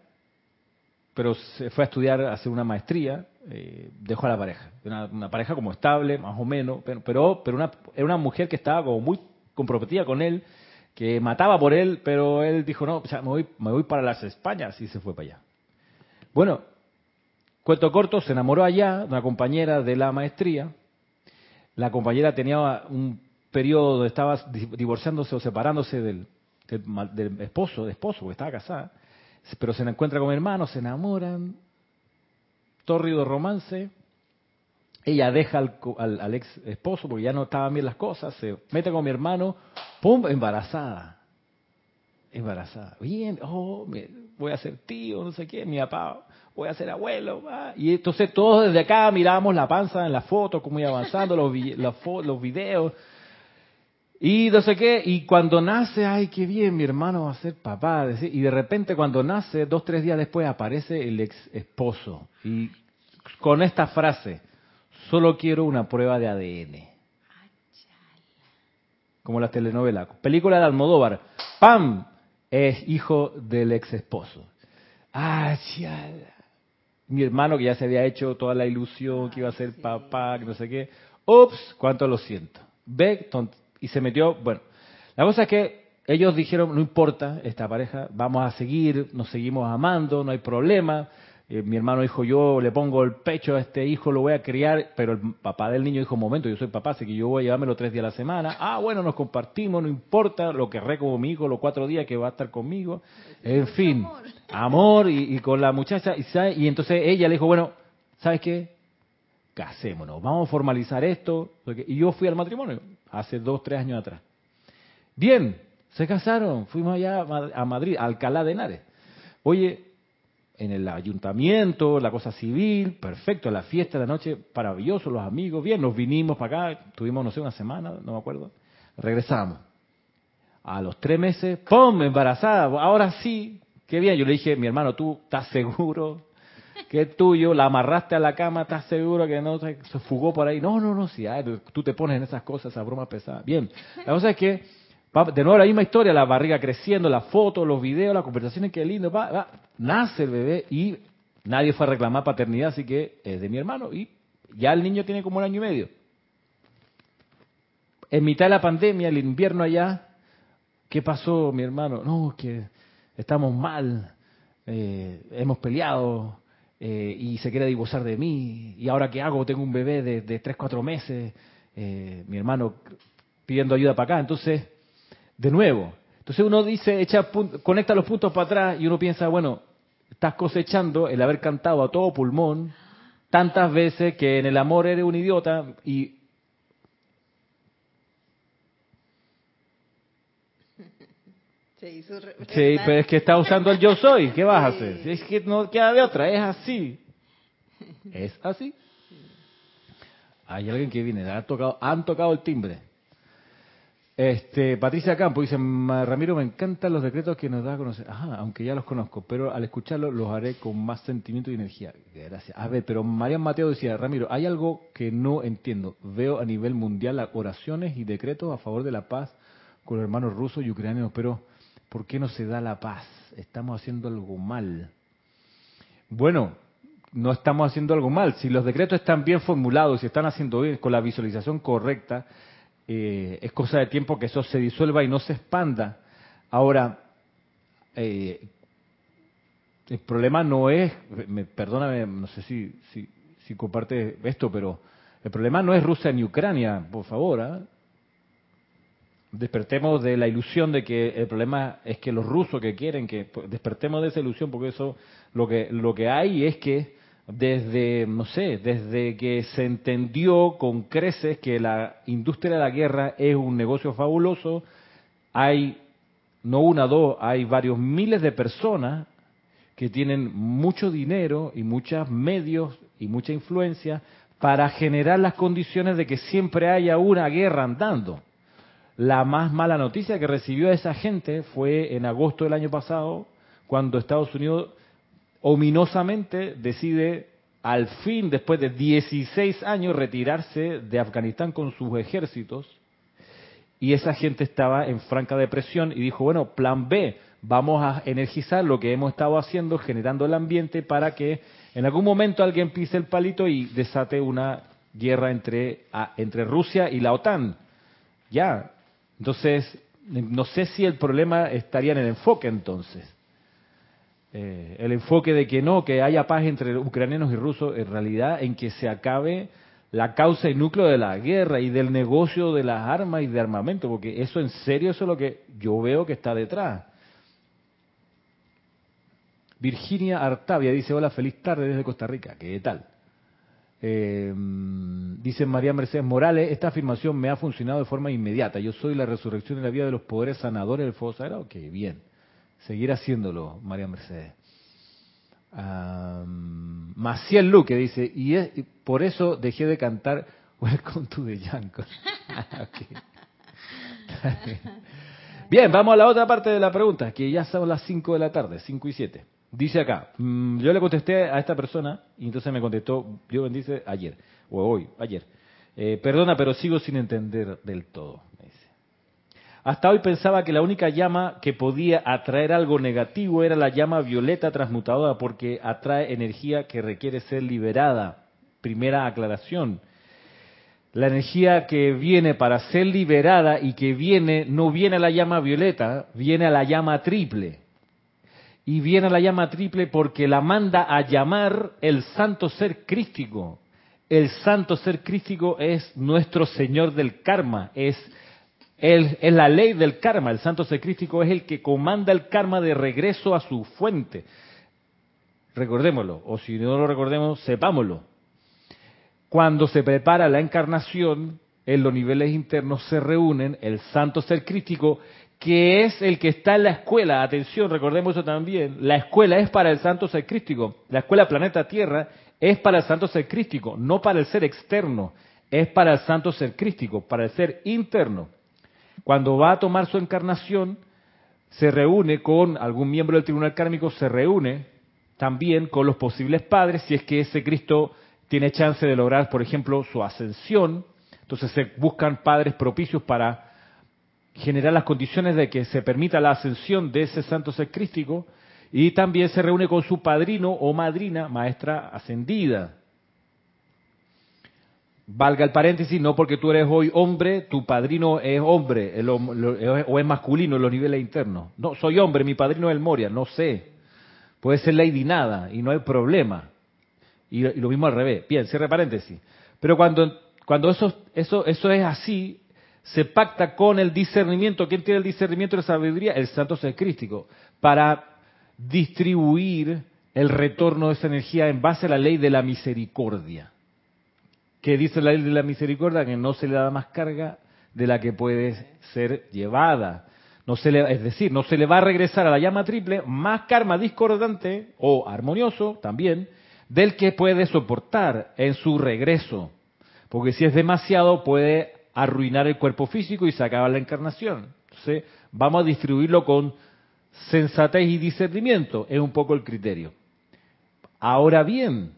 [SPEAKER 1] pero se fue a estudiar, a hacer una maestría, eh, dejó a la pareja. Una, una pareja como estable, más o menos, pero, pero, pero una, era una mujer que estaba como muy comprometida con él, que mataba por él, pero él dijo, no, me, voy, me voy para las Españas y se fue para allá. Bueno, cuento corto, se enamoró allá de una compañera de la maestría. La compañera tenía un periodo, estaba di- divorciándose o separándose del, del, esposo, de esposo, porque estaba casada, pero se encuentra con mi hermano, se enamoran, tórrido romance, ella deja al, al, al ex esposo porque ya no estaban bien las cosas, se mete con mi hermano, ¡pum! embarazada. Embarazada. Bien, oh, voy a ser tío, no sé qué, mi papá, voy a ser abuelo. ah. Y entonces todos desde acá mirábamos la panza en la foto, cómo iba avanzando, los, los, los videos. Y no sé qué, y cuando nace, ay, qué bien, mi hermano va a ser papá. Y de repente cuando nace, dos, tres días después aparece el ex esposo. Y con esta frase, solo quiero una prueba de ADN. Como las telenovelas. Película de Almodóvar. ¡Pam! Es hijo del ex esposo. ¡Ah, chala! Mi hermano que ya se había hecho toda la ilusión que iba a ser papá, que no sé qué. ¡Ups! ¿Cuánto lo siento? Ve, y se metió. Bueno, la cosa es que ellos dijeron, no importa, esta pareja, vamos a seguir, nos seguimos amando, no hay problema. Eh, mi hermano dijo, yo le pongo el pecho a este hijo, lo voy a criar, pero el papá del niño dijo, momento, yo soy papá, así que yo voy a llevármelo tres días a la semana. Ah, bueno, nos compartimos, no importa, lo querré como mi hijo los cuatro días que va a estar conmigo. En fin, amor y, y con la muchacha. Y, ¿sabe? y entonces ella le dijo, bueno, ¿sabes qué? Casémonos, vamos a formalizar esto. Y yo fui al matrimonio hace dos, tres años atrás. Bien, se casaron, fuimos allá a Madrid, a Alcalá de Henares. Oye, en el ayuntamiento, la cosa civil, perfecto, la fiesta de la noche, maravilloso, los amigos, bien, nos vinimos para acá, tuvimos, no sé, una semana, no me acuerdo, regresamos. A los tres meses, ¡pum!, embarazada, ahora sí, qué bien. Yo le dije, mi hermano, ¿tú estás seguro que es tuyo? ¿La amarraste a la cama? ¿Estás seguro que no se, fugó por ahí? No, no, no, si ay, tú te pones en esas cosas, esas bromas pesadas. Bien, la cosa es que, de nuevo la misma historia, la barriga creciendo, las fotos, los videos, las conversaciones, qué lindo, va, va. nace el bebé y nadie fue a reclamar paternidad, así que es de mi hermano y ya el niño tiene como un año y medio. En mitad de la pandemia, el invierno allá, ¿qué pasó, mi hermano? No, es que estamos mal, eh, hemos peleado eh, y se quiere divorciar de mí. ¿Y ahora qué hago? Tengo un bebé de, de 3, 4 meses, eh, mi hermano pidiendo ayuda para acá. Entonces, de nuevo, entonces uno dice, echa conecta los puntos para atrás y uno piensa, bueno, estás cosechando el haber cantado a todo pulmón tantas veces que en el amor eres un idiota y
[SPEAKER 2] Se hizo re-
[SPEAKER 1] Sí, pero es que está usando el yo soy. ¿Qué vas a hacer? Es que no queda de otra, es así. Es así. Hay alguien que viene, tocado, han tocado el timbre. Este, Patricia Campo dice, "Ma- Ramiro, me encantan los decretos que nos da a conocer. Ajá, aunque ya los conozco, pero al escucharlos los haré con más sentimiento y energía. Gracias. A ver, pero Marian Mateo decía, Ramiro, hay algo que no entiendo. Veo a nivel mundial oraciones y decretos a favor de la paz con los hermanos rusos y ucranianos, pero ¿por qué no se da la paz? Estamos haciendo algo mal. Bueno, no estamos haciendo algo mal. Si los decretos están bien formulados, si están haciendo bien, con la visualización correcta, eh, es cosa de tiempo que eso se disuelva y no se expanda. Ahora, eh, el problema no es, me, perdóname, no sé si, si, si comparte esto, pero el problema no es Rusia ni Ucrania, por favor. ¿ah? Despertemos de la ilusión de que el problema es que los rusos que quieren que despertemos de esa ilusión, porque eso lo que lo que hay es que desde no sé, desde que se entendió con creces que la industria de la guerra es un negocio fabuloso, hay no una, dos, hay varios miles de personas que tienen mucho dinero y muchos medios y mucha influencia para generar las condiciones de que siempre haya una guerra andando. La más mala noticia que recibió esa gente fue en agosto del año pasado, cuando Estados Unidos ominosamente decide al fin, después de 16 años, retirarse de Afganistán con sus ejércitos. Y esa gente estaba en franca depresión y dijo, bueno, plan B, vamos a energizar lo que hemos estado haciendo, generando el ambiente para que en algún momento alguien pise el palito y desate una guerra entre, entre Rusia y la OTAN. Ya. Entonces, no sé si el problema estaría en el enfoque entonces. Eh, el enfoque de que no, que haya paz entre ucranianos y rusos, en realidad en que se acabe la causa y núcleo de la guerra y del negocio de las armas y de armamento, porque eso en serio eso es lo que yo veo que está detrás. Virginia Artavia dice, hola, feliz tarde desde Costa Rica, ¿qué tal? Eh, Dice María Mercedes Morales, esta afirmación me ha funcionado de forma inmediata. Yo soy la resurrección y la vida de los poderes sanadores del fuego sagrado. Ok, bien. Seguir haciéndolo, María Mercedes. Maciel Luque dice, y, por eso dejé de cantar Welcome to the Jungle. Bien, vamos a la otra parte de la pregunta, que ya son las 5 de la tarde, 5 y 7. Dice acá, mm, yo le contesté a esta persona y entonces me contestó, Dios bendice, ayer, o hoy, ayer. Eh, perdona, pero sigo sin entender del todo. Hasta hoy pensaba que la única llama que podía atraer algo negativo era la llama violeta transmutadora porque atrae energía que requiere ser liberada. Primera aclaración. La energía que viene para ser liberada y que viene, no viene a la llama violeta, viene a la llama triple. Y viene a la llama triple porque la manda a llamar el santo ser crístico. El santo ser crístico es nuestro Señor del karma, es es la ley del karma. El santo ser crístico es el que comanda el karma de regreso a su fuente. Recordémoslo, o si no lo recordemos, sepámoslo. Cuando se prepara la encarnación, en los niveles internos se reúnen el santo ser crítico, que es el que está en la escuela. Atención, recordemos eso también. La escuela es para el santo ser crístico. La escuela planeta Tierra es para el santo ser crístico, no para el ser externo. Es para el santo ser crístico, para el ser interno. Cuando va a tomar su encarnación, se reúne con algún miembro del tribunal kármico, se reúne también con los posibles padres, si es que ese Cristo tiene chance de lograr, por ejemplo, su ascensión. Entonces se buscan padres propicios para generar las condiciones de que se permita la ascensión de ese santo ser crístico y también se reúne con su padrino o madrina, maestra ascendida. Valga el paréntesis, no porque tú eres hoy hombre, tu padrino es hombre o es masculino en los niveles internos. No, soy hombre, mi padrino es el Moria, no sé. Puede ser Lady Nada y no hay problema. Y, lo mismo al revés. Bien, cierre paréntesis. Pero cuando, cuando eso, eso, eso es así, se pacta con el discernimiento. ¿Quién tiene el discernimiento de la sabiduría? El santo ser crístico. Para distribuir el retorno de esa energía en base a la ley de la misericordia. Que dice la ley de la misericordia que no se le da más carga de la que puede ser llevada. No se le, es decir, no se le va a regresar a la llama triple más karma discordante o armonioso también del que puede soportar en su regreso. Porque si es demasiado puede arruinar el cuerpo físico y se acaba la encarnación. Entonces, vamos a distribuirlo con sensatez y discernimiento, es un poco el criterio. Ahora bien,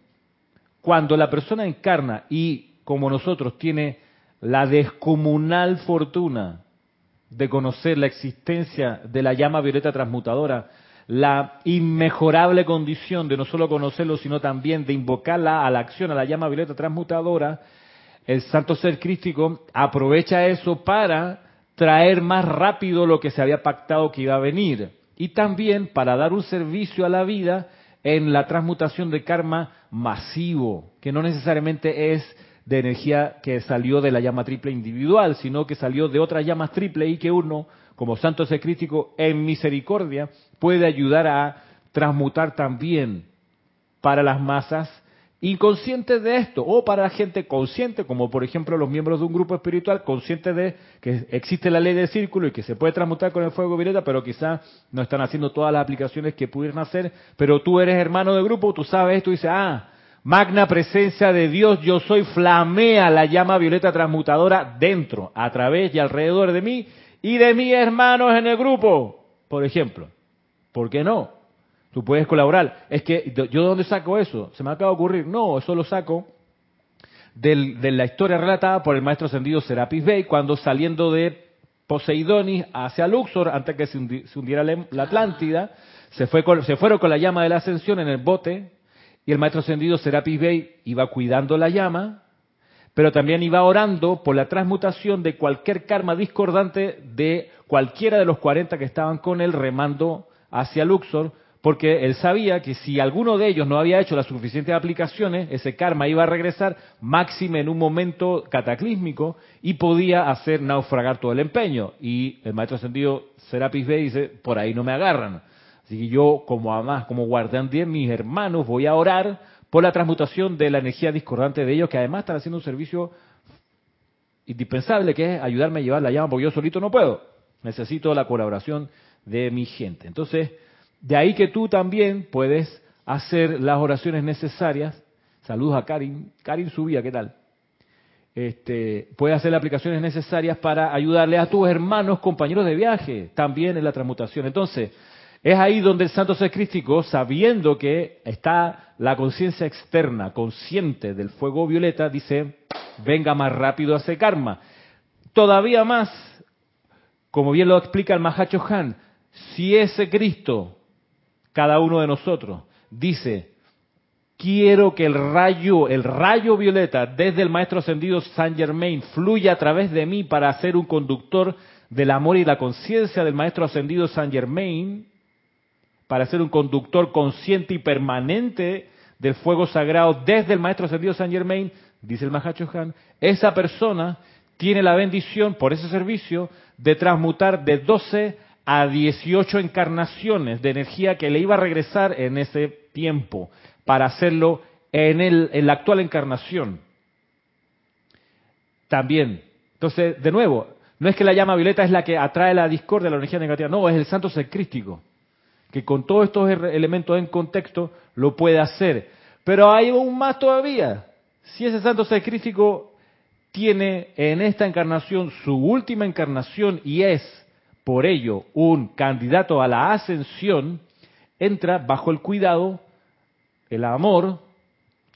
[SPEAKER 1] cuando la persona encarna y como nosotros tiene la descomunal fortuna de conocer la existencia de la llama violeta transmutadora, la inmejorable condición de no solo conocerlo, sino también de invocarla a la acción, a la llama violeta transmutadora, el santo ser crístico aprovecha eso para traer más rápido lo que se había pactado que iba a venir. Y también para dar un servicio a la vida en la transmutación de karma masivo, que no necesariamente es de energía que salió de la llama triple individual, sino que salió de otras llamas triple y que uno, como santo ser crítico, en misericordia, puede ayudar a transmutar también para las masas inconscientes de esto, o para la gente consciente, como por ejemplo los miembros de un grupo espiritual, conscientes de que existe la ley del círculo y que se puede transmutar con el fuego violeta, pero quizás no están haciendo todas las aplicaciones que pudieran hacer, pero tú eres hermano de grupo, tú sabes esto y dices, ah, magna presencia de Dios, yo soy, flamea la llama violeta transmutadora dentro, a través y alrededor de mí y de mis hermanos en el grupo, por ejemplo. ¿Por qué no? Tú puedes colaborar. Es que, ¿yo de dónde saco eso? Se me acaba de ocurrir. No, eso lo saco de la historia relatada por el maestro ascendido Serapis Bey cuando saliendo de Poseidonis hacia Luxor, antes que se, hundiera la Atlántida, se, fue se fueron con la llama de la ascensión en el bote y el maestro ascendido Serapis Bey iba cuidando la llama, pero también iba orando por la transmutación de cualquier karma discordante de cualquiera de los 40 que estaban con él remando hacia Luxor, porque él sabía que si alguno de ellos no había hecho las suficientes aplicaciones, ese karma iba a regresar máxime en un momento cataclísmico y podía hacer naufragar todo el empeño. Y el maestro ascendido Serapis B dice, por ahí no me agarran. Así que yo, como además, como guardián de mis hermanos, voy a orar por la transmutación de la energía discordante de ellos, que además están haciendo un servicio indispensable, que es ayudarme a llevar la llama, porque yo solito no puedo. Necesito la colaboración de mi gente. Entonces, de ahí que tú también puedes hacer las oraciones necesarias. Saludos a Karin. Karin Subía, ¿qué tal? Este, puedes hacer las aplicaciones necesarias para ayudarle a tus hermanos, compañeros de viaje, también en la transmutación. Entonces, es ahí donde el santo ser crístico, sabiendo que está la conciencia externa, consciente del fuego violeta, dice, venga más rápido a ese karma. Todavía más, como bien lo explica el Mahacho Han, si ese Cristo, cada uno de nosotros, dice, quiero que el rayo, el rayo violeta desde el Maestro Ascendido Saint Germain fluya a través de mí para ser un conductor del amor y la conciencia del Maestro Ascendido Saint Germain, para ser un conductor consciente y permanente del fuego sagrado desde el Maestro Ascendido Saint Germain, dice el Mahacho Han, esa persona tiene la bendición por ese servicio de transmutar de 12 a 18 encarnaciones de energía que le iba a regresar en ese tiempo para hacerlo en, el, la actual encarnación. También. Entonces, de nuevo, no es que la llama violeta es la que atrae la discordia, la energía negativa, no, es el santo ser que con todos estos elementos en contexto lo puede hacer. Pero hay aún más todavía. Si ese santo ser tiene en esta encarnación su última encarnación y es por ello un candidato a la ascensión, entra bajo el cuidado, el amor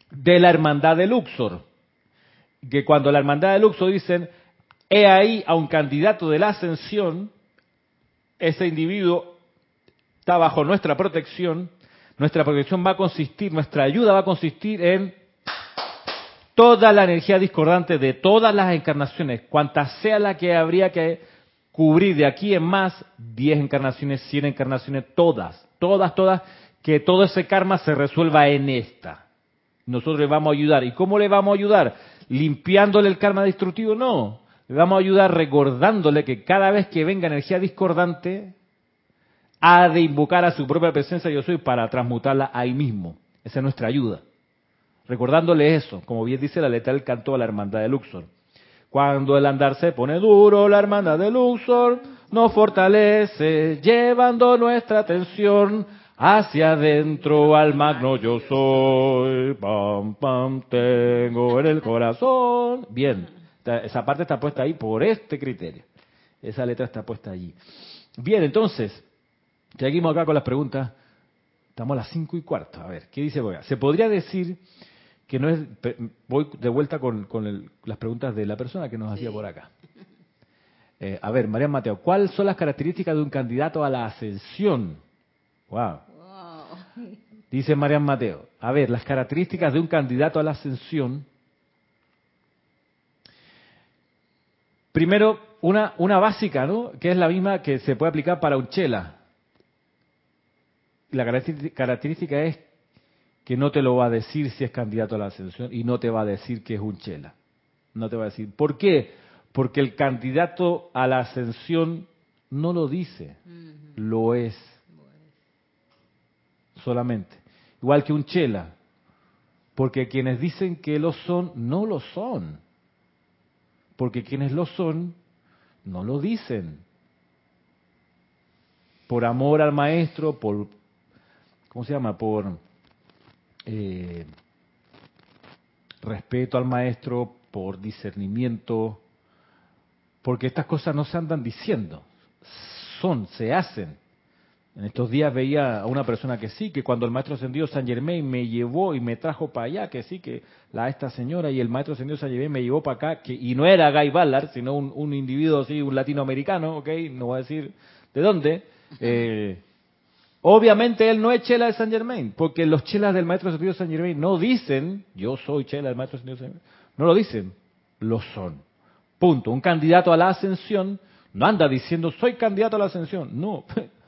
[SPEAKER 1] de la hermandad de Luxor. Que cuando la hermandad de Luxor dicen, he ahí a un candidato de la ascensión, ese individuo está bajo nuestra protección, nuestra protección va a consistir, nuestra ayuda va a consistir en toda la energía discordante de todas las encarnaciones, cuanta sea la que habría que cubrir de aquí en más, 10 encarnaciones, 100 encarnaciones, todas, todas, todas, que todo ese karma se resuelva en esta. Nosotros le vamos a ayudar. ¿Y cómo le vamos a ayudar? ¿Limpiándole el karma destructivo? No. Le vamos a ayudar recordándole que cada vez que venga energía discordante, ha de invocar a su propia presencia yo soy para transmutarla ahí mismo. Esa es nuestra ayuda. Recordándole eso, como bien dice la letra del canto a la hermandad de Luxor. Cuando el andar se pone duro, la hermandad de Luxor nos fortalece, llevando nuestra atención hacia adentro al magno yo soy. Pam, pam, tengo en el corazón. Bien, esa parte está puesta ahí por este criterio. Esa letra está puesta allí. Bien, entonces, seguimos acá con las preguntas. Estamos a las cinco y cuarto. A ver, ¿qué dice Boya? Se podría decir que no es, voy de vuelta con, las preguntas de la persona que nos hacía por acá. Eh, a ver, María Mateo, ¿cuáles son las características de un candidato a la ascensión? Wow. Dice María Mateo, a ver, las características de un candidato a la ascensión. Primero, una, una básica, ¿no? Que es la misma que se puede aplicar para un chela. La característica es que no te lo va a decir si es candidato a la ascensión y no te va a decir que es un chela. No te va a decir. ¿Por qué? Porque el candidato a la ascensión no lo dice, lo es. Solamente. Igual que un chela. Porque quienes dicen que lo son, no lo son. Porque quienes lo son, no lo dicen. Por amor al maestro, por, ¿cómo se llama? Por eh, respeto al maestro, por discernimiento, porque estas cosas no se andan diciendo, son, se hacen. En estos días veía a una persona que sí, que cuando el maestro ascendido San Germain me llevó y me trajo para allá, que sí, que la esta señora y el maestro ascendido San Germain me llevó para acá, que, y no era Guy Ballard, sino un, un individuo así, un latinoamericano, ok, no voy a decir de dónde, eh, Obviamente él no es chela de San Germain, porque los chelas del maestro ascendido San Germain no dicen, yo soy chela del maestro San Germain. No lo dicen, lo son. Punto. Un candidato a la ascensión no anda diciendo, soy candidato a la ascensión. No.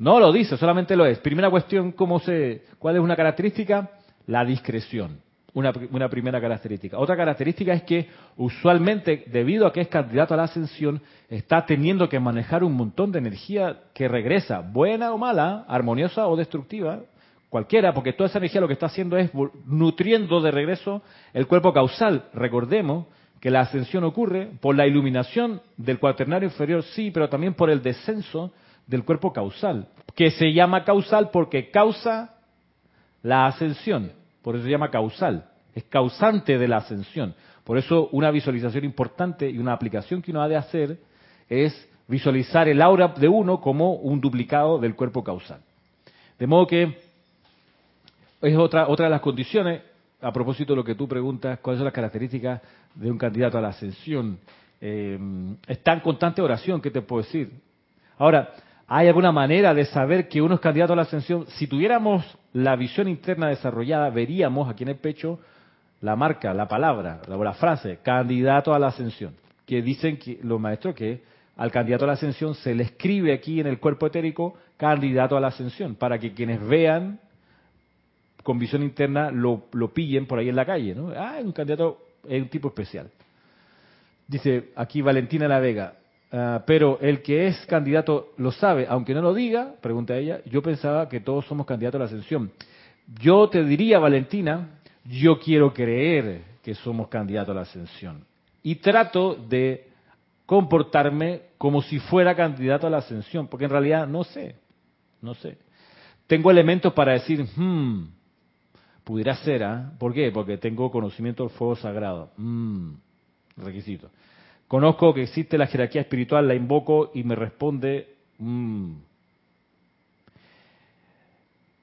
[SPEAKER 1] No lo dice, solamente lo es. Primera cuestión, ¿cómo se, ¿cuál es una característica? La discreción. Una, primera característica. Otra característica es que usualmente, debido a que es candidato a la ascensión, está teniendo que manejar un montón de energía que regresa, buena o mala, armoniosa o destructiva, cualquiera, porque toda esa energía lo que está haciendo es nutriendo de regreso el cuerpo causal. Recordemos que la ascensión ocurre por la iluminación del cuaternario inferior, sí, pero también por el descenso del cuerpo causal, que se llama causal porque causa la ascensión, por eso se llama causal, es causante de la ascensión. Por eso una visualización importante y una aplicación que uno ha de hacer es visualizar el aura de uno como un duplicado del cuerpo causal. De modo que es otra, otra de las condiciones, a propósito de lo que tú preguntas, cuáles son las características de un candidato a la ascensión. Eh, está en constante oración, ¿qué te puedo decir? Ahora, ¿hay alguna manera de saber que uno es candidato a la ascensión? Si tuviéramos la visión interna desarrollada, veríamos aquí en el pecho la marca, la palabra, la, frase, candidato a la ascensión, que dicen que los maestros que al candidato a la ascensión se le escribe aquí en el cuerpo etérico candidato a la ascensión, para que quienes vean con visión interna lo, lo pillen por ahí en la calle, ¿no? Ah, es un candidato, es un tipo especial. Dice aquí Valentina La Vega, ah, pero el que es candidato lo sabe, aunque no lo diga, pregunta ella, yo pensaba que todos somos candidatos a la ascensión. Yo te diría, Valentina, yo quiero creer que somos candidatos a la ascensión. Y trato de comportarme como si fuera candidato a la ascensión, porque en realidad no sé, no sé. Tengo elementos para decir, hmm, Pudiera ser, ¿ah? ¿Por qué? Porque tengo conocimiento del fuego sagrado. Mm, requisito. Conozco que existe la jerarquía espiritual, la invoco y me responde. Mm.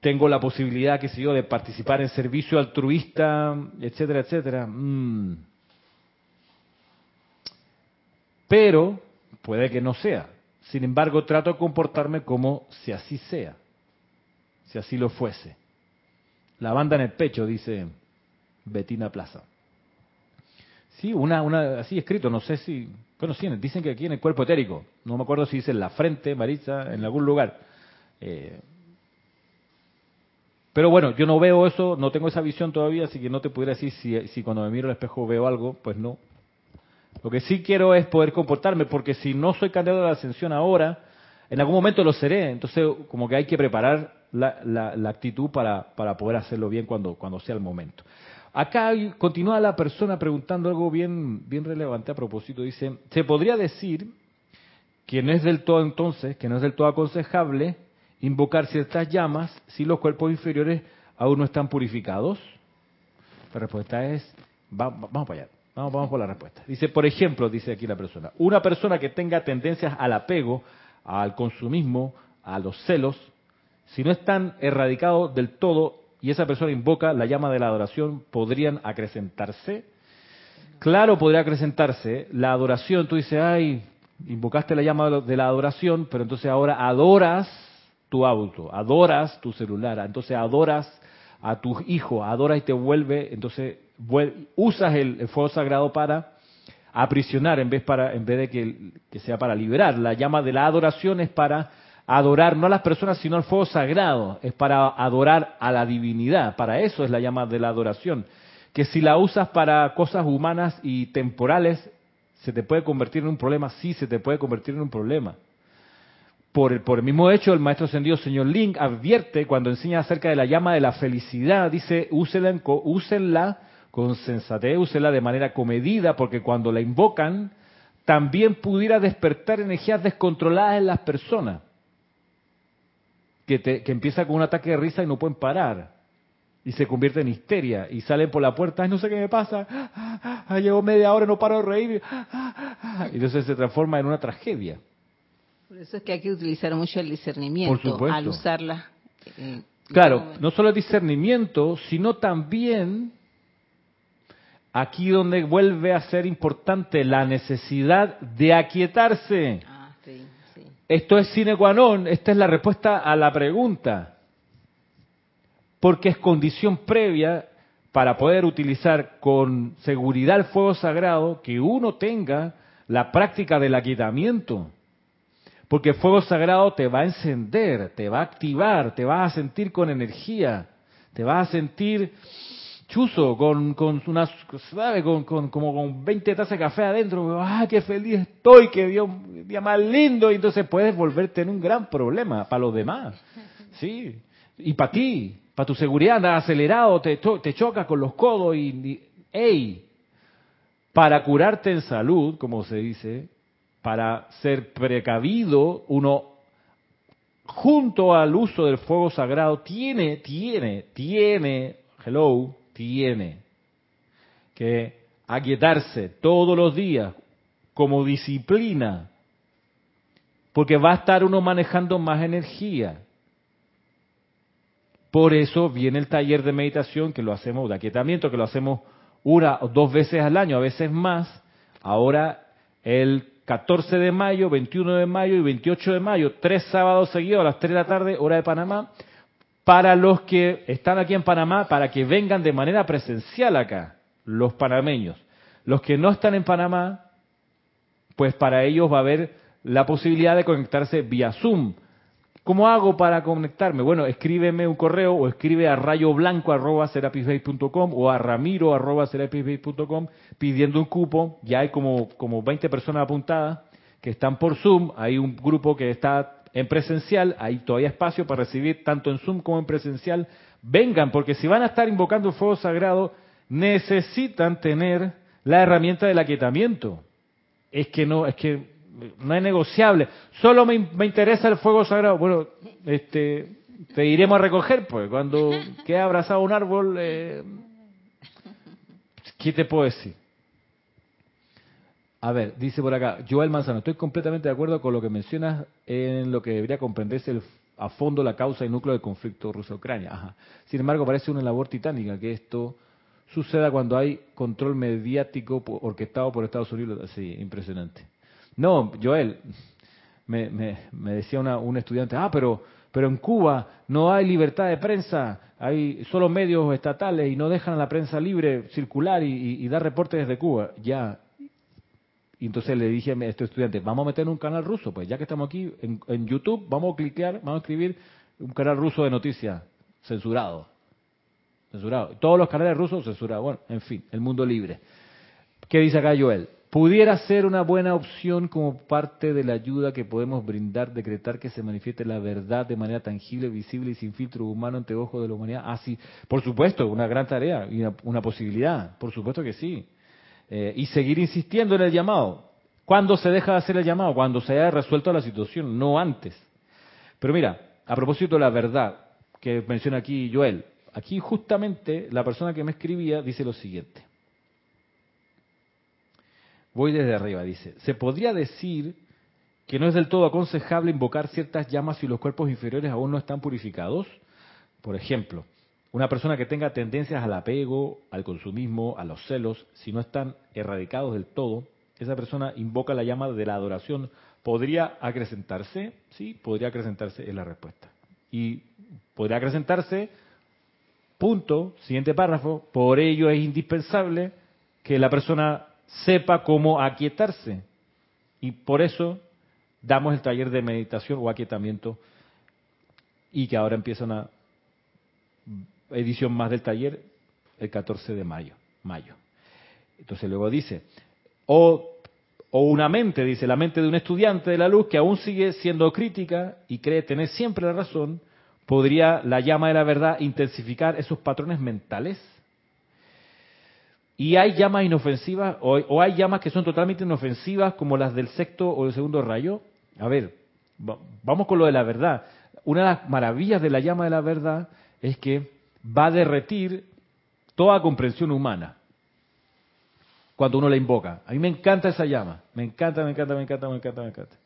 [SPEAKER 1] Tengo la posibilidad, qué sé yo, de participar en servicio altruista, etcétera, etcétera. Mm. Pero puede que no sea. Sin embargo, trato de comportarme como si así sea, si así lo fuese. La banda en el pecho, dice Betina Plaza. Sí, una, una, así escrito, no sé si, bueno, sí, dicen que aquí en el cuerpo etérico, no me acuerdo si dice en la frente, Marisa, en algún lugar. Eh, pero bueno, yo no veo eso, no tengo esa visión todavía, así que no te pudiera decir si, si cuando me miro al espejo veo algo, pues no. Lo que sí quiero es poder comportarme, porque si no soy candidato a la ascensión ahora, en algún momento lo seré. Entonces, como que hay que preparar la, actitud para, para, poder hacerlo bien cuando, cuando sea el momento. Acá continúa la persona preguntando algo bien, bien relevante a propósito. Dice, ¿se podría decir que no es del todo entonces, que no es del todo aconsejable invocar ciertas llamas si los cuerpos inferiores aún no están purificados? La respuesta es, vamos para allá. Vamos, vamos por la respuesta. Dice, por ejemplo, dice aquí la persona, una persona que tenga tendencias al apego, al consumismo, a los celos, si no están erradicados del todo y esa persona invoca la llama de la adoración, ¿podrían acrecentarse? Claro, podría acrecentarse. La adoración, tú dices, ay, invocaste la llama de la adoración, pero entonces ahora adoras tu auto, adoras tu celular, entonces adoras a tu hijo, adoras y te vuelve, entonces usas el, fuego sagrado para aprisionar en vez, para, en vez de que, que sea para liberar. La llama de la adoración es para adorar no a las personas, sino al fuego sagrado. Es para adorar a la divinidad. Para eso es la llama de la adoración. Que si la usas para cosas humanas y temporales, se te puede convertir en un problema. Sí, se te puede convertir en un problema. Por el, mismo hecho, el maestro ascendido señor Link advierte cuando enseña acerca de la llama de la felicidad, dice, úsenla, úsenla con sensatez, úsenla de manera comedida, porque cuando la invocan, también pudiera despertar energías descontroladas en las personas que, que empieza con un ataque de risa y no pueden parar. Y se convierte en histeria. Y salen por la puerta, Ay, no sé qué me pasa. Ah, llevo media hora y no paro de reír. Y entonces se transforma en una tragedia.
[SPEAKER 2] Por eso es que hay que utilizar mucho el discernimiento al usarla.
[SPEAKER 1] Eh, claro, no solo el discernimiento, sino también aquí donde vuelve a ser importante la necesidad de aquietarse. Ah. Esto es sine qua non, esta es la respuesta a la pregunta. Porque es condición previa para poder utilizar con seguridad el fuego sagrado que uno tenga la práctica del aquietamiento. Porque el fuego sagrado te va a encender, te va a activar, te va a sentir con energía, te va a sentir chuzo, con, con unas, ¿sabe? Con, con, como con 20 tazas de café adentro, ¡ah, qué feliz estoy, qué día, día más lindo! Y entonces puedes volverte en un gran problema para los demás, ¿sí? Y para ti, Para tu seguridad andas acelerado, te, te chocas con los codos y, y ¡ey! Para curarte en salud, como se dice, para ser precavido, uno junto al uso del fuego sagrado tiene, tiene, tiene, hello, tiene que aquietarse todos los días como disciplina, porque va a estar uno manejando más energía. Por eso viene el taller de meditación que lo hacemos, de aquietamiento, que lo hacemos una o dos veces al año, a veces más. Ahora el 14 de mayo, 21 de mayo y 28 de mayo, tres sábados seguidos a las 3 de la tarde, hora de Panamá, para los que están aquí en Panamá, para que vengan de manera presencial acá, los panameños. Los que no están en Panamá, pues para ellos va a haber la posibilidad de conectarse vía Zoom. ¿Cómo hago para conectarme? Bueno, escríbeme un correo o escribe a rayoblanco.com o a ramiro.com pidiendo un cupo. Ya hay como, como 20 personas apuntadas que están por Zoom. Hay un grupo que está en presencial. Hay todavía espacio para recibir tanto en Zoom como en presencial. Vengan, porque si van a estar invocando el fuego sagrado, necesitan tener la herramienta del aquietamiento es que no, es que no es negociable. Solo me, interesa el fuego sagrado. Bueno, este, te iremos a recoger, pues, cuando quede abrazado un árbol, eh, ¿qué te puedo decir? A ver, dice por acá, Joel Manzano, estoy completamente de acuerdo con lo que mencionas en lo que debería comprenderse a fondo la causa y núcleo del conflicto ruso-ucrania. Sin embargo, parece una labor titánica que esto suceda cuando hay control mediático orquestado por Estados Unidos. así impresionante. No, Joel, me, me, decía una, un estudiante, ah, pero, pero en Cuba no hay libertad de prensa, hay solo medios estatales y no dejan a la prensa libre circular y, dar reportes desde Cuba. Ya. Entonces le dije a este estudiante, vamos a meter un canal ruso, pues ya que estamos aquí en, YouTube, vamos a cliquear, vamos a escribir un canal ruso de noticias censurado censurado. Todos los canales rusos censurados. Bueno, en fin, el mundo libre. ¿Qué dice acá Joel? Pudiera ser una buena opción como parte de la ayuda que podemos brindar, decretar que se manifieste la verdad de manera tangible, visible y sin filtro humano ante ojos de la humanidad. Ah, sí, por supuesto, una gran tarea y una, posibilidad, por supuesto que sí. Eh, y seguir insistiendo en el llamado. ¿Cuándo se deja de hacer el llamado? Cuando se haya resuelto la situación, no antes. Pero mira, a propósito de la verdad que menciona aquí Joel, Aquí justamente la persona que me escribía dice lo siguiente. Voy desde arriba, dice, se podría decir que no es del todo aconsejable invocar ciertas llamas si los cuerpos inferiores aún no están purificados. Por ejemplo, una persona que tenga tendencias al apego, al consumismo, a los celos, si no están erradicados del todo, esa persona invoca la llama de la adoración. ¿Podría acrecentarse? Sí, podría acrecentarse, es la respuesta. Y podría acrecentarse Punto, siguiente párrafo, por ello es indispensable que la persona sepa cómo aquietarse. Y por eso damos el taller de meditación o aquietamiento y que ahora empieza una edición más del taller el 14 de mayo. mayo. Entonces luego dice, o, o una mente, dice, la mente de un estudiante de la luz que aún sigue siendo crítica y cree tener siempre la razón, ¿Podría la llama de la verdad intensificar esos patrones mentales? Y hay llamas inofensivas, o, hay llamas que son totalmente inofensivas, como las del sexto o del segundo rayo. A ver, vamos con lo de la verdad. Una de las maravillas de la llama de la verdad es que va a derretir toda comprensión humana cuando uno la invoca. A mí me encanta esa llama. Me encanta, me encanta, me encanta, me encanta, me encanta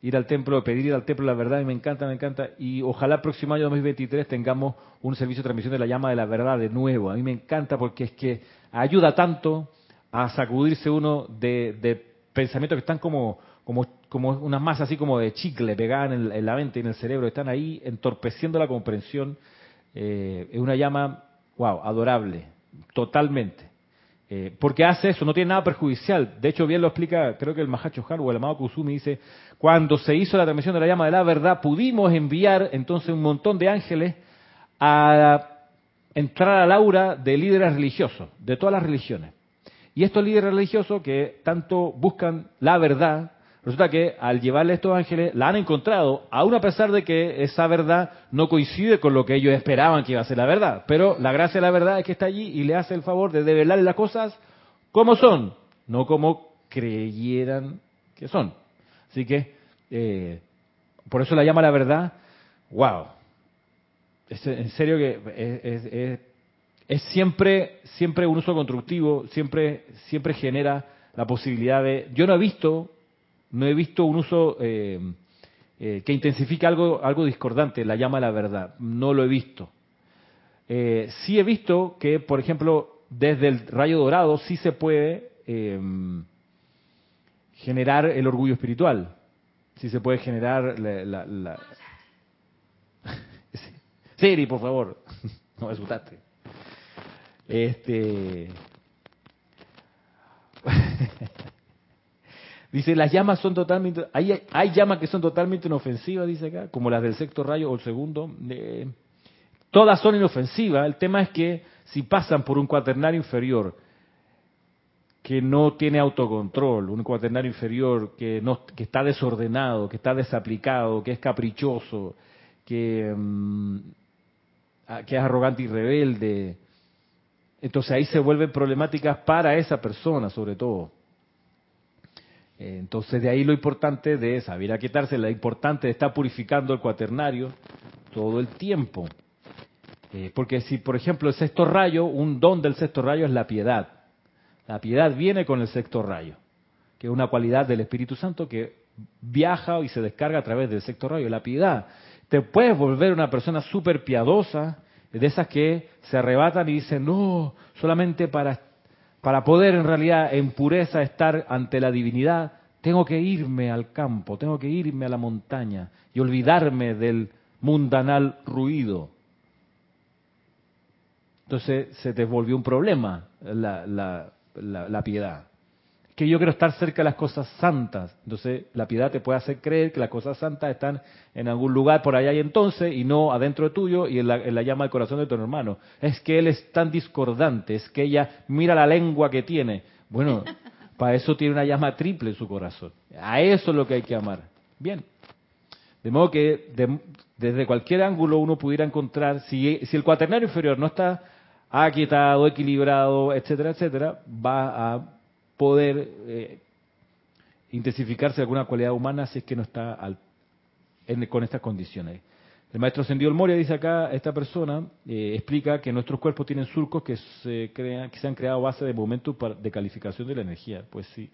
[SPEAKER 1] ir al templo, pedir ir al templo la verdad, y me encanta, me encanta. Y ojalá el próximo año 2023 tengamos un servicio de transmisión de la llama de la verdad de nuevo. A mí me encanta porque es que ayuda tanto a sacudirse uno de, pensamientos que están como, como, como una masa así como de chicle pegada en, la mente y en el cerebro, están ahí entorpeciendo la comprensión. Eh, es una llama, wow, adorable, totalmente. Eh, porque hace eso, no tiene nada perjudicial. De hecho, bien lo explica, creo que el Mahacho o el amado Kusumi dice, cuando se hizo la transmisión de la llama de la verdad, pudimos enviar entonces un montón de ángeles a entrar al aura de líderes religiosos, de todas las religiones. Y estos líderes religiosos que tanto buscan la verdad, Resulta que al llevarle estos ángeles, la han encontrado, aún a pesar de que esa verdad no coincide con lo que ellos esperaban que iba a ser la verdad. Pero la gracia de la verdad es que está allí y le hace el favor de develarle las cosas como son, no como creyeran que son. Así que, eh, por eso la llama la verdad, wow. Es, en serio que es, siempre, siempre un uso constructivo, siempre, siempre genera la posibilidad de... Yo no he visto no he visto un uso eh, eh, que intensifique algo, algo discordante, la llama la verdad. No lo he visto. Eh, sí he visto que, por ejemplo, desde el rayo dorado sí se puede generar el orgullo espiritual. Sí se puede generar la... la, Siri, por favor. No me asustaste. Este... Dice, las llamas son totalmente, hay, hay llamas que son totalmente inofensivas, dice acá, como las del sexto rayo o el segundo. todas son inofensivas. El tema es que si pasan por un cuaternario inferior que no tiene autocontrol, un cuaternario inferior que, no, que está desordenado, que está desaplicado, que es caprichoso, que, mm, que es arrogante y rebelde, entonces ahí se vuelven problemáticas para esa persona sobre todo. Entonces de ahí lo importante de saber a quitarse, lo importante de estar purificando el cuaternario todo el tiempo. Eh, porque si, por ejemplo, el sexto rayo, un don del sexto rayo es la piedad. La piedad viene con el sexto rayo, que es una cualidad del Espíritu Santo que viaja y se descarga a través del sexto rayo. La piedad. Te puedes volver una persona súper piadosa, de esas que se arrebatan y dicen, no, solamente para para poder en realidad en pureza estar ante la divinidad, tengo que irme al campo, tengo que irme a la montaña y olvidarme del mundanal ruido. Entonces se te volvió un problema la, la, la piedad que yo quiero estar cerca de las cosas santas. Entonces, la piedad te puede hacer creer que las cosas santas están en algún lugar por allá y entonces, y no adentro de tuyo y en la, llama del corazón de tu hermano. Es que él es tan discordante, es que ella mira la lengua que tiene. Bueno, para eso tiene una llama triple en su corazón. A eso es lo que hay que amar. Bien. De modo que desde cualquier ángulo uno pudiera encontrar, si, si el cuaternario inferior no está aquietado, equilibrado, etcétera, etcétera, va a poder eh, intensificarse alguna cualidad humana si es que no está con estas condiciones. El maestro Ascendido El Moria dice acá, esta persona eh, explica que nuestros cuerpos tienen surcos que se, crean, que se han creado a base de momentos de calificación de la energía. Pues sí.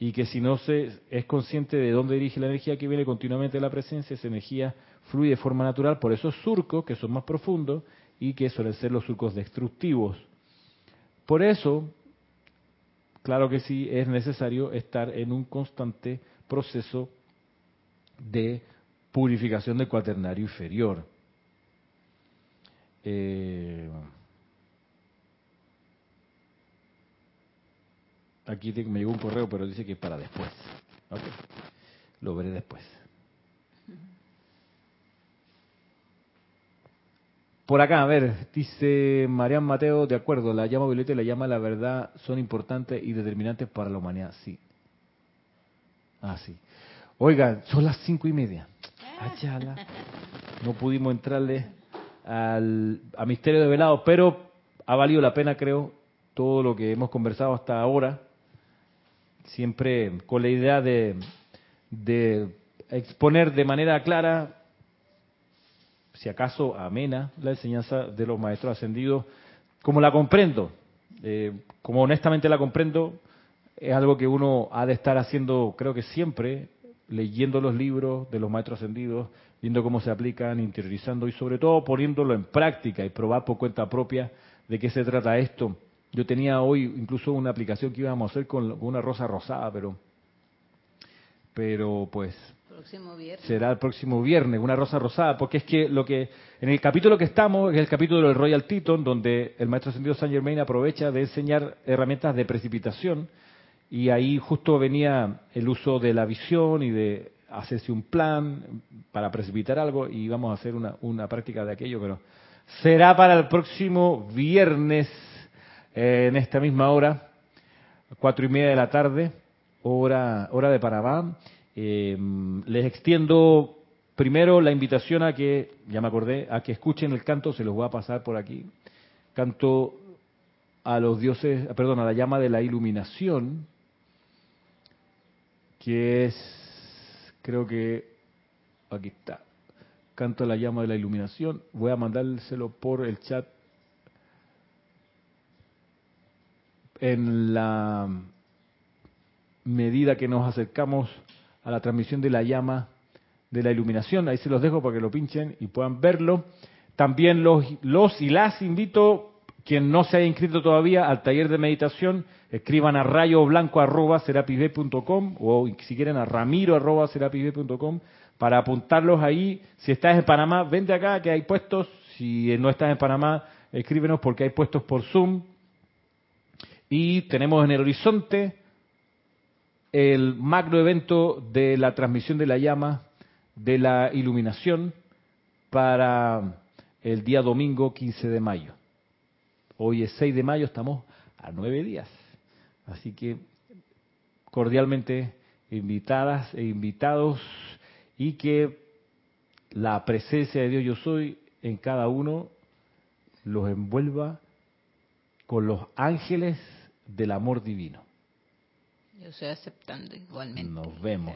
[SPEAKER 1] Y que si no se es consciente de dónde dirige la energía que viene continuamente de la presencia, esa energía fluye de forma natural por esos surcos que son más profundos y que suelen ser los surcos destructivos. Por eso, claro que sí, es necesario estar en un constante proceso de purificación del cuaternario inferior. Eh, aquí me llegó un correo, pero dice que para después. Lo veré después. Por acá, a ver, dice Marian Mateo, de acuerdo, la llama violeta y la llama la verdad son importantes y determinantes para la humanidad, sí. Ah, sí. Oigan, son las cinco y media. Achala. No pudimos entrarle al, a Misterio de Velado, pero ha valido la pena, creo, todo lo que hemos conversado hasta ahora. Siempre con la idea de, de exponer de manera clara si acaso amena la enseñanza de los maestros ascendidos, como la comprendo, eh, como honestamente la comprendo, es algo que uno ha de estar haciendo, creo que siempre, leyendo los libros de los maestros ascendidos, viendo cómo se aplican, interiorizando y sobre todo poniéndolo en práctica y probar por cuenta propia de qué se trata esto. Yo tenía hoy incluso una aplicación que íbamos a hacer con una rosa rosada, pero, pero pues Será el próximo viernes, una rosa rosada, porque es que lo que en el capítulo que estamos es el capítulo del Royal Teton, donde el maestro ascendido Saint Germain aprovecha de enseñar herramientas de precipitación y ahí justo venía el uso de la visión y de hacerse un plan para precipitar algo y vamos a hacer una, una práctica de aquello, pero será para el próximo viernes eh, en esta misma hora, cuatro y media de la tarde hora, hora de Panamá. Eh, les extiendo primero la invitación a que, ya me acordé, a que escuchen el canto, se los voy a pasar por aquí. Canto a los dioses, perdón, a la llama de la iluminación, que es, creo que, aquí está, canto a la llama de la iluminación. Voy a mandárselo por el chat en la medida que nos acercamos a la transmisión de la llama de la iluminación. Ahí se los dejo para que lo pinchen y puedan verlo. También los, los y las invito, quien no se haya inscrito todavía al taller de meditación, escriban a rayo blanco arroba o si quieren a ramiro arroba para apuntarlos ahí. Si estás en Panamá, vente acá que hay puestos. Si no estás en Panamá, escríbenos porque hay puestos por Zoom. Y tenemos en el horizonte el magno evento de la transmisión de la llama, de la iluminación, para el día domingo 15 de mayo. Hoy es 6 de mayo, estamos a nueve días. Así que cordialmente invitadas e invitados y que la presencia de Dios yo soy en cada uno los envuelva con los ángeles del amor divino.
[SPEAKER 2] Yo estoy aceptando igualmente.
[SPEAKER 1] Nos vemos.